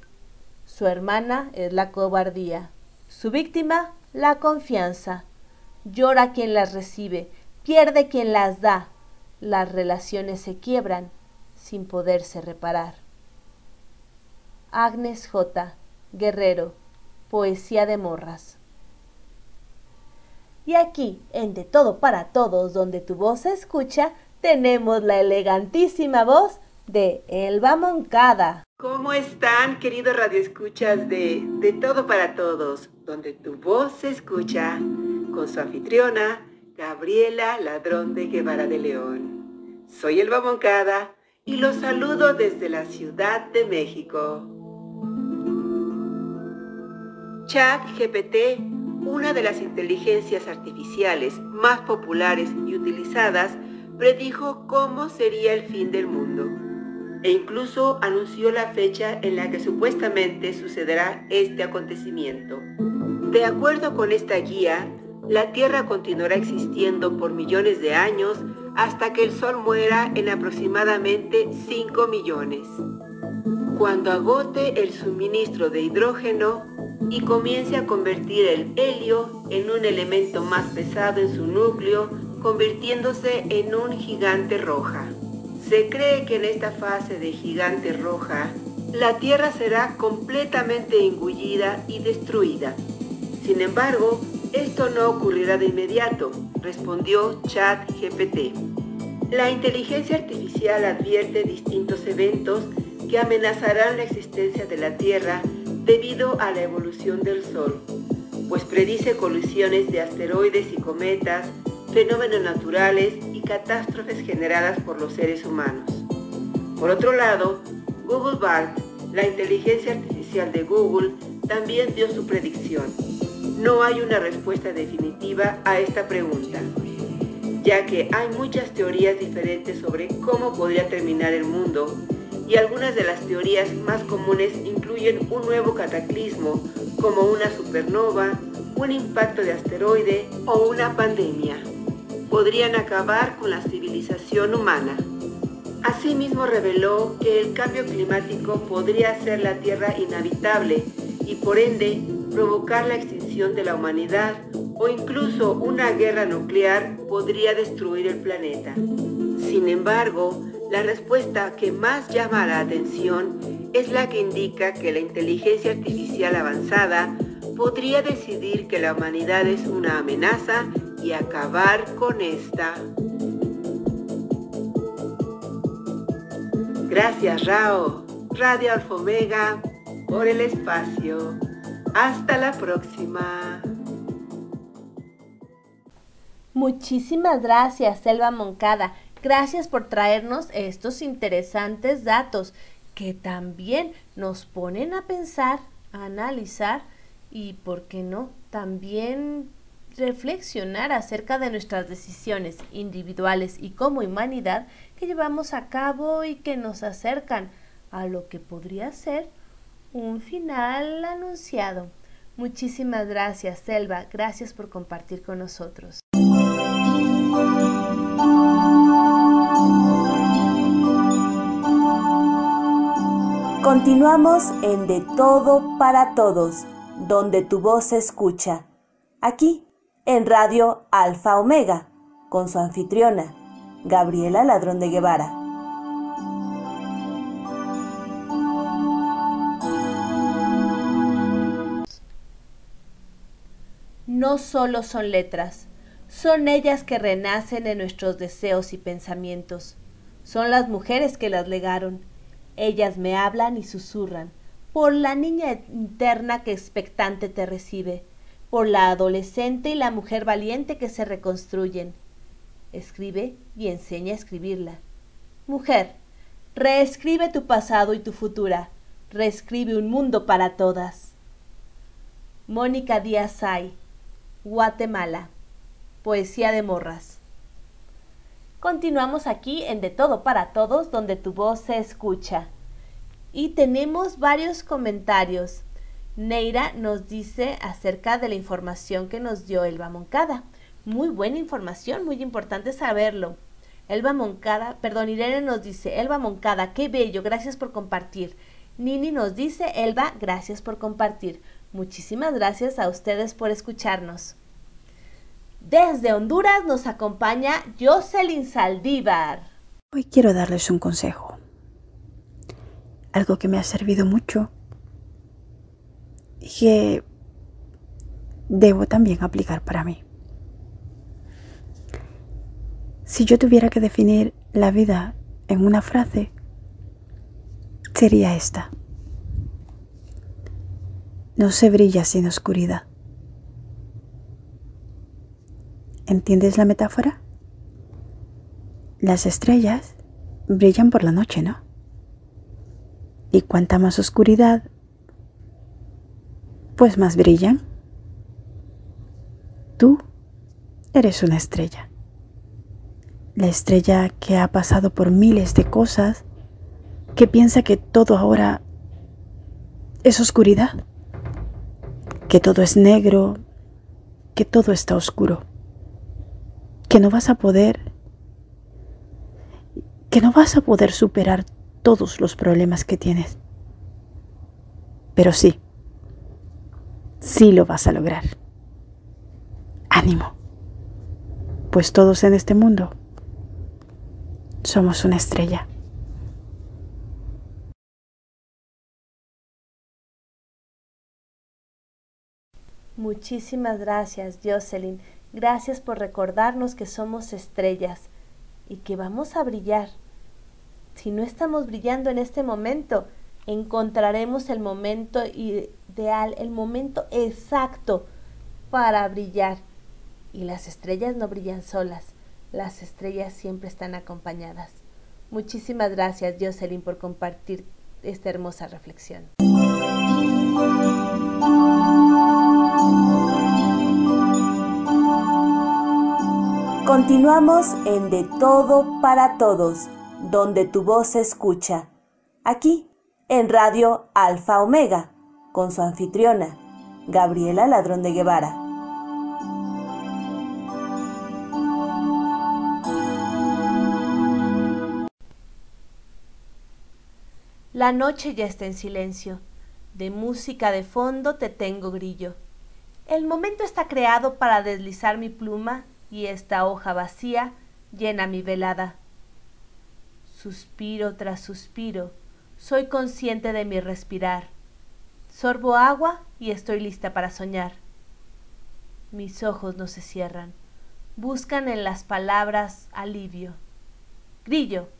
Su hermana es la cobardía, su víctima la confianza. Llora quien las recibe, pierde quien las da. Las relaciones se quiebran sin poderse reparar. Agnes J. Guerrero, Poesía de Morras. Y aquí, en De Todo para Todos, donde tu voz se escucha, tenemos la elegantísima voz de Elba Moncada. ¿Cómo están, queridos radioescuchas de De Todo para Todos, donde tu voz se escucha? Con su anfitriona, Gabriela Ladrón de Guevara de León. Soy Elba Moncada y los saludo desde la Ciudad de México. Chat GPT, una de las inteligencias artificiales más populares y utilizadas, predijo cómo sería el fin del mundo e incluso anunció la fecha en la que supuestamente sucederá este acontecimiento. De acuerdo con esta guía, la Tierra continuará existiendo por millones de años hasta que el Sol muera en aproximadamente 5 millones. Cuando agote el suministro de hidrógeno y comience a convertir el helio en un elemento más pesado en su núcleo, convirtiéndose en un gigante roja. Se cree que en esta fase de gigante roja, la Tierra será completamente engullida y destruida. Sin embargo, esto no ocurrirá de inmediato, respondió ChatGPT. La inteligencia artificial advierte distintos eventos que amenazarán la existencia de la Tierra debido a la evolución del Sol, pues predice colisiones de asteroides y cometas, fenómenos naturales y catástrofes generadas por los seres humanos. Por otro lado, Google Bart, la inteligencia artificial de Google, también dio su predicción no hay una respuesta definitiva a esta pregunta, ya que hay muchas teorías diferentes sobre cómo podría terminar el mundo y algunas de las teorías más comunes incluyen un nuevo cataclismo como una supernova, un impacto de asteroide o una pandemia. Podrían acabar con la civilización humana. Asimismo reveló que el cambio climático podría hacer la Tierra inhabitable y por ende provocar la extinción de la humanidad o incluso una guerra nuclear podría destruir el planeta. Sin embargo, la respuesta que más llama la atención es la que indica que la inteligencia artificial avanzada podría decidir que la humanidad es una amenaza y acabar con esta. Gracias Rao, Radio Alfa Omega, por el espacio. Hasta la próxima. Muchísimas gracias, Selva Moncada. Gracias por traernos estos interesantes datos que también nos ponen a pensar, a analizar y, ¿por qué no?, también reflexionar acerca de nuestras decisiones individuales y como humanidad que llevamos a cabo y que nos acercan a lo que podría ser un final anunciado. Muchísimas gracias, Selva. Gracias por compartir con nosotros. Continuamos en De Todo para Todos, donde tu voz se escucha. Aquí, en Radio Alfa Omega, con su anfitriona, Gabriela Ladrón de Guevara. No solo son letras, son ellas que renacen en nuestros deseos y pensamientos. Son las mujeres que las legaron. Ellas me hablan y susurran, por la niña interna que expectante te recibe, por la adolescente y la mujer valiente que se reconstruyen. Escribe y enseña a escribirla. Mujer, reescribe tu pasado y tu futura, reescribe un mundo para todas. Mónica Díaz Say Guatemala. Poesía de morras. Continuamos aquí en De Todo para Todos, donde tu voz se escucha. Y tenemos varios comentarios. Neira nos dice acerca de la información que nos dio Elba Moncada. Muy buena información, muy importante saberlo. Elba Moncada, perdón, Irene nos dice, Elba Moncada, qué bello, gracias por compartir. Nini nos dice, Elba, gracias por compartir. Muchísimas gracias a ustedes por escucharnos. Desde Honduras nos acompaña Jocelyn Saldívar. Hoy quiero darles un consejo. Algo que me ha servido mucho y que debo también aplicar para mí. Si yo tuviera que definir la vida en una frase, sería esta. No se brilla sin oscuridad. ¿Entiendes la metáfora? Las estrellas brillan por la noche, ¿no? Y cuanta más oscuridad, pues más brillan. Tú eres una estrella. La estrella que ha pasado por miles de cosas, que piensa que todo ahora es oscuridad que todo es negro, que todo está oscuro, que no vas a poder, que no vas a poder superar todos los problemas que tienes. Pero sí, sí lo vas a lograr. Ánimo, pues todos en este mundo somos una estrella. Muchísimas gracias, Jocelyn. Gracias por recordarnos que somos estrellas y que vamos a brillar. Si no estamos brillando en este momento, encontraremos el momento ideal, el momento exacto para brillar. Y las estrellas no brillan solas, las estrellas siempre están acompañadas. Muchísimas gracias, Jocelyn, por compartir esta hermosa reflexión. Continuamos en De Todo para Todos, donde tu voz se escucha. Aquí, en Radio Alfa Omega, con su anfitriona, Gabriela Ladrón de Guevara. La noche ya está en silencio. De música de fondo te tengo grillo. El momento está creado para deslizar mi pluma y esta hoja vacía llena mi velada. Suspiro tras suspiro, soy consciente de mi respirar. Sorbo agua y estoy lista para soñar. Mis ojos no se cierran, buscan en las palabras alivio. Grillo,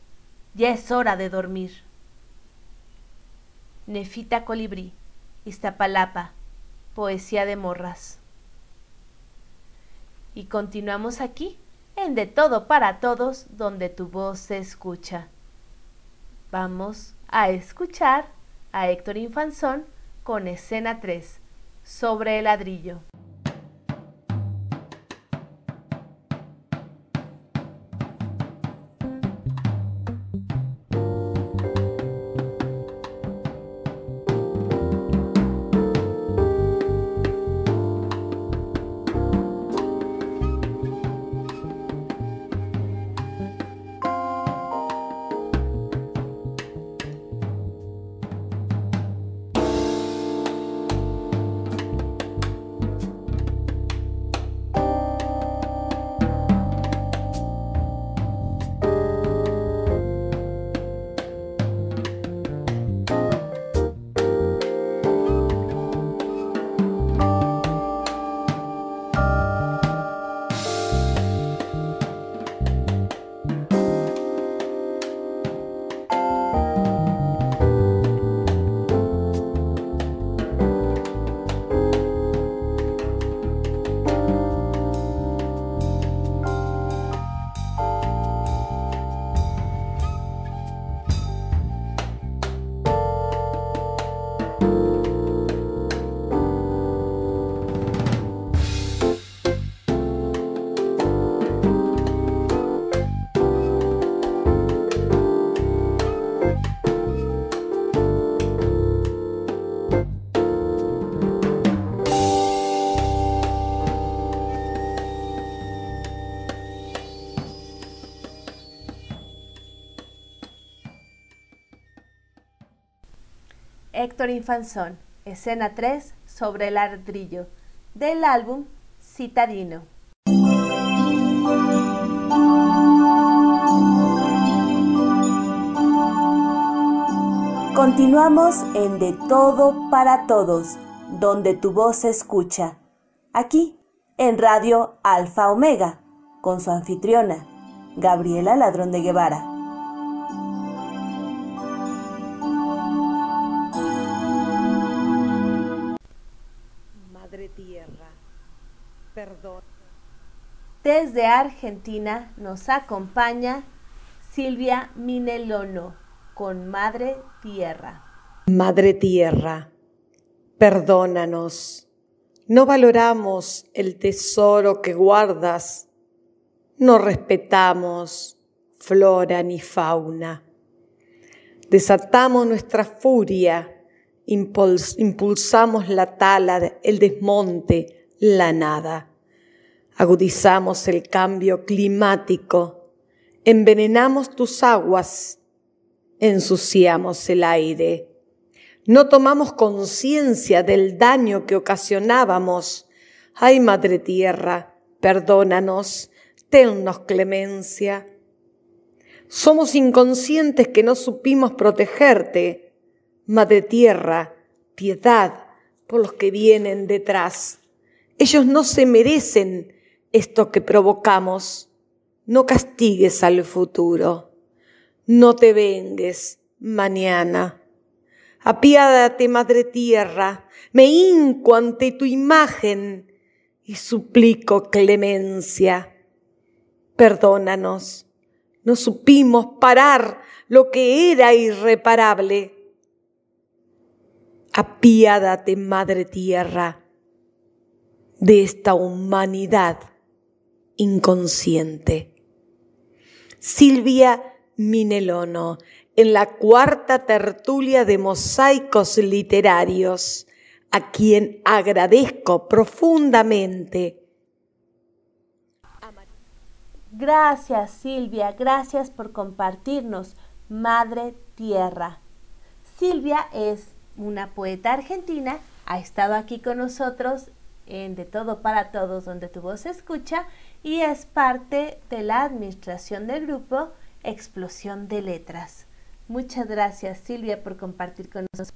ya es hora de dormir. Nefita Colibrí, Iztapalapa, Poesía de Morras. Y continuamos aquí, en De Todo para Todos, donde tu voz se escucha. Vamos a escuchar a Héctor Infanzón con escena 3, sobre el ladrillo. Infanzón, escena 3, sobre el ardrillo, del álbum Citadino. Continuamos en De Todo para Todos, donde tu voz se escucha. Aquí, en Radio Alfa Omega, con su anfitriona, Gabriela Ladrón de Guevara. Desde Argentina nos acompaña Silvia Minelono con Madre Tierra. Madre Tierra, perdónanos. No valoramos el tesoro que guardas. No respetamos flora ni fauna. Desatamos nuestra furia, impulsamos la tala, el desmonte, la nada agudizamos el cambio climático, envenenamos tus aguas, ensuciamos el aire. No tomamos conciencia del daño que ocasionábamos. Ay, Madre Tierra, perdónanos, tennos clemencia. Somos inconscientes que no supimos protegerte. Madre Tierra, piedad por los que vienen detrás. Ellos no se merecen esto que provocamos. No castigues al futuro. No te vengues mañana. Apiádate, Madre Tierra, me hinco ante tu imagen y suplico clemencia. Perdónanos, no supimos parar lo que era irreparable. Apiádate, Madre Tierra, de esta humanidad inconsciente. Silvia Minelono, en la cuarta tertulia de mosaicos literarios, a quien agradezco profundamente. Gracias Silvia, gracias por compartirnos, Madre Tierra. Silvia es una poeta argentina, ha estado aquí con nosotros en De Todo para Todos, donde tu voz se escucha, y es parte de la administración del grupo Explosión de Letras. Muchas gracias Silvia por compartir con nosotros.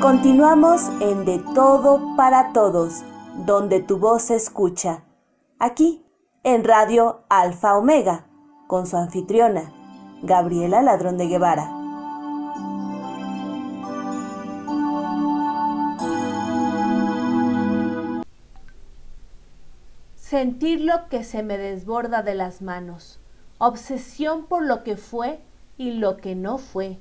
Continuamos en De Todo para Todos, donde tu voz se escucha. Aquí, en Radio Alfa Omega, con su anfitriona, Gabriela Ladrón de Guevara. Sentir lo que se me desborda de las manos. Obsesión por lo que fue y lo que no fue.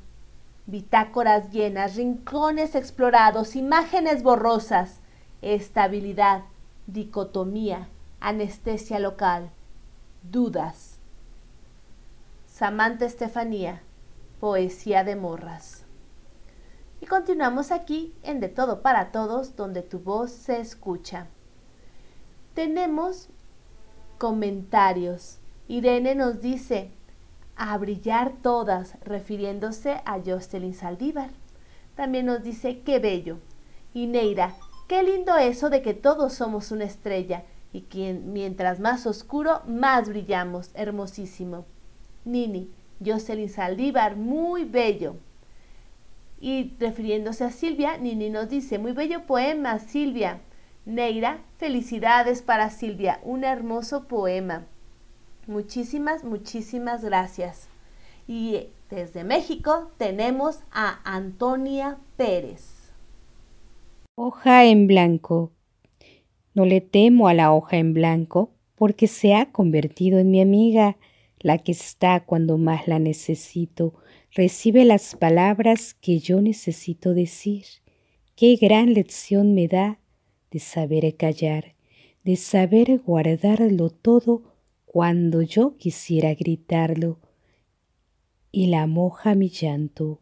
Bitácoras llenas, rincones explorados, imágenes borrosas. Estabilidad, dicotomía, anestesia local, dudas. Samantha Estefanía, Poesía de Morras. Y continuamos aquí en De Todo para Todos, donde tu voz se escucha tenemos comentarios. Irene nos dice, a brillar todas, refiriéndose a Jocelyn Saldívar. También nos dice, qué bello. Y Neira, qué lindo eso de que todos somos una estrella y que mientras más oscuro, más brillamos. Hermosísimo. Nini, Jocelyn Saldívar, muy bello. Y refiriéndose a Silvia, Nini nos dice, muy bello poema, Silvia. Neira, felicidades para Silvia, un hermoso poema. Muchísimas, muchísimas gracias. Y desde México tenemos a Antonia Pérez. Hoja en blanco. No le temo a la hoja en blanco porque se ha convertido en mi amiga, la que está cuando más la necesito, recibe las palabras que yo necesito decir. Qué gran lección me da de saber callar, de saber guardarlo todo cuando yo quisiera gritarlo. Y la moja mi llanto,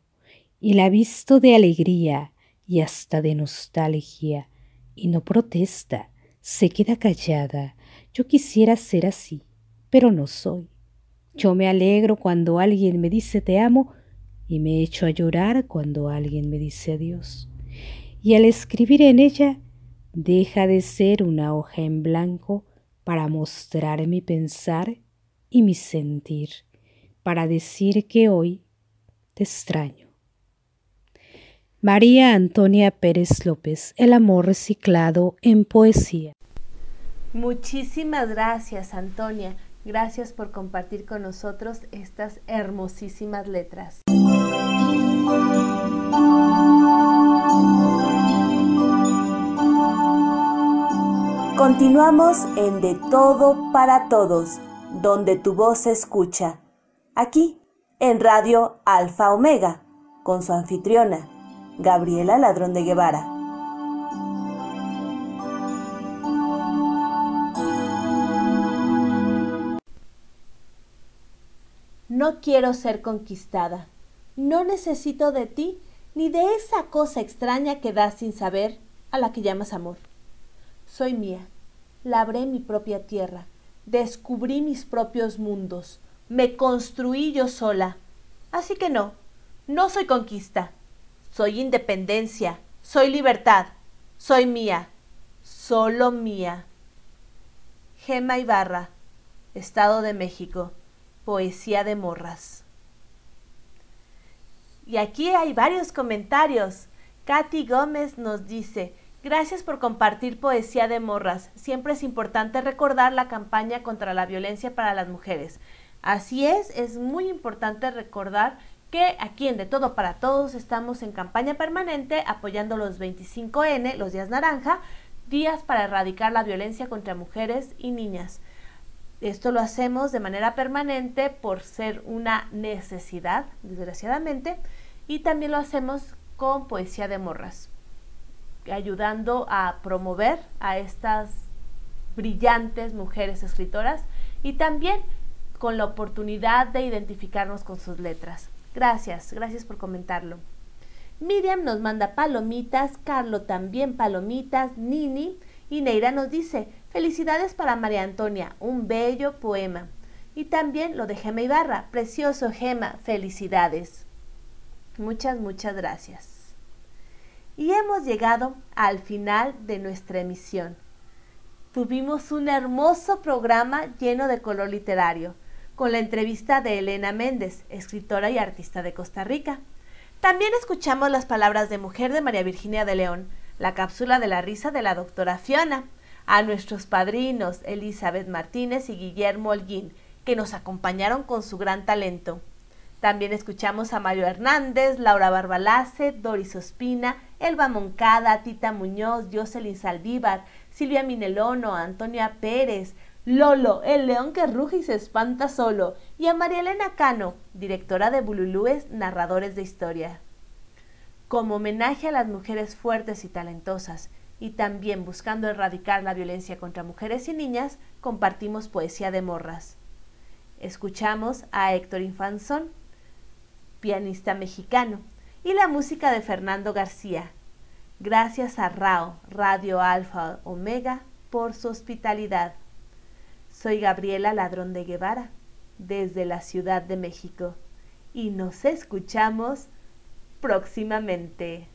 y la visto de alegría y hasta de nostalgia, y no protesta, se queda callada. Yo quisiera ser así, pero no soy. Yo me alegro cuando alguien me dice te amo y me echo a llorar cuando alguien me dice adiós. Y al escribir en ella deja de ser una hoja en blanco para mostrar mi pensar y mi sentir, para decir que hoy te extraño. María Antonia Pérez López, El amor reciclado en poesía. Muchísimas gracias, Antonia. Gracias por compartir con nosotros estas hermosísimas letras. Continuamos en De Todo para Todos, donde tu voz se escucha. Aquí, en Radio Alfa Omega, con su anfitriona, Gabriela Ladrón de Guevara. No quiero ser conquistada. No necesito de ti ni de esa cosa extraña que das sin saber a la que llamas amor. Soy mía, labré mi propia tierra, descubrí mis propios mundos, me construí yo sola. Así que no, no soy conquista, soy independencia, soy libertad, soy mía, solo mía. Gema Ibarra, Estado de México, Poesía de Morras. Y aquí hay varios comentarios. Katy Gómez nos dice, Gracias por compartir Poesía de Morras. Siempre es importante recordar la campaña contra la violencia para las mujeres. Así es, es muy importante recordar que aquí en De Todo para Todos estamos en campaña permanente apoyando los 25N, los días naranja, días para erradicar la violencia contra mujeres y niñas. Esto lo hacemos de manera permanente por ser una necesidad, desgraciadamente, y también lo hacemos con Poesía de Morras ayudando a promover a estas brillantes mujeres escritoras y también con la oportunidad de identificarnos con sus letras. Gracias, gracias por comentarlo. Miriam nos manda palomitas, Carlo también palomitas, Nini y Neira nos dice, felicidades para María Antonia, un bello poema. Y también lo de Gema Ibarra, precioso Gema, felicidades. Muchas, muchas gracias y hemos llegado al final de nuestra emisión. Tuvimos un hermoso programa lleno de color literario, con la entrevista de Elena Méndez, escritora y artista de Costa Rica. También escuchamos las palabras de mujer de María Virginia de León, la cápsula de la risa de la doctora Fiona, a nuestros padrinos Elizabeth Martínez y Guillermo Holguín, que nos acompañaron con su gran talento. También escuchamos a Mario Hernández, Laura Barbalace, Doris Ospina, Elba Moncada, Tita Muñoz, Jocelyn Saldívar, Silvia Minelono, Antonia Pérez, Lolo, el león que ruge y se espanta solo, y a María Elena Cano, directora de Bululúes, narradores de historia. Como homenaje a las mujeres fuertes y talentosas, y también buscando erradicar la violencia contra mujeres y niñas, compartimos poesía de morras. Escuchamos a Héctor Infanzón, pianista mexicano, y la música de Fernando García. Gracias a RAO, Radio Alfa Omega, por su hospitalidad. Soy Gabriela Ladrón de Guevara, desde la Ciudad de México, y nos escuchamos próximamente.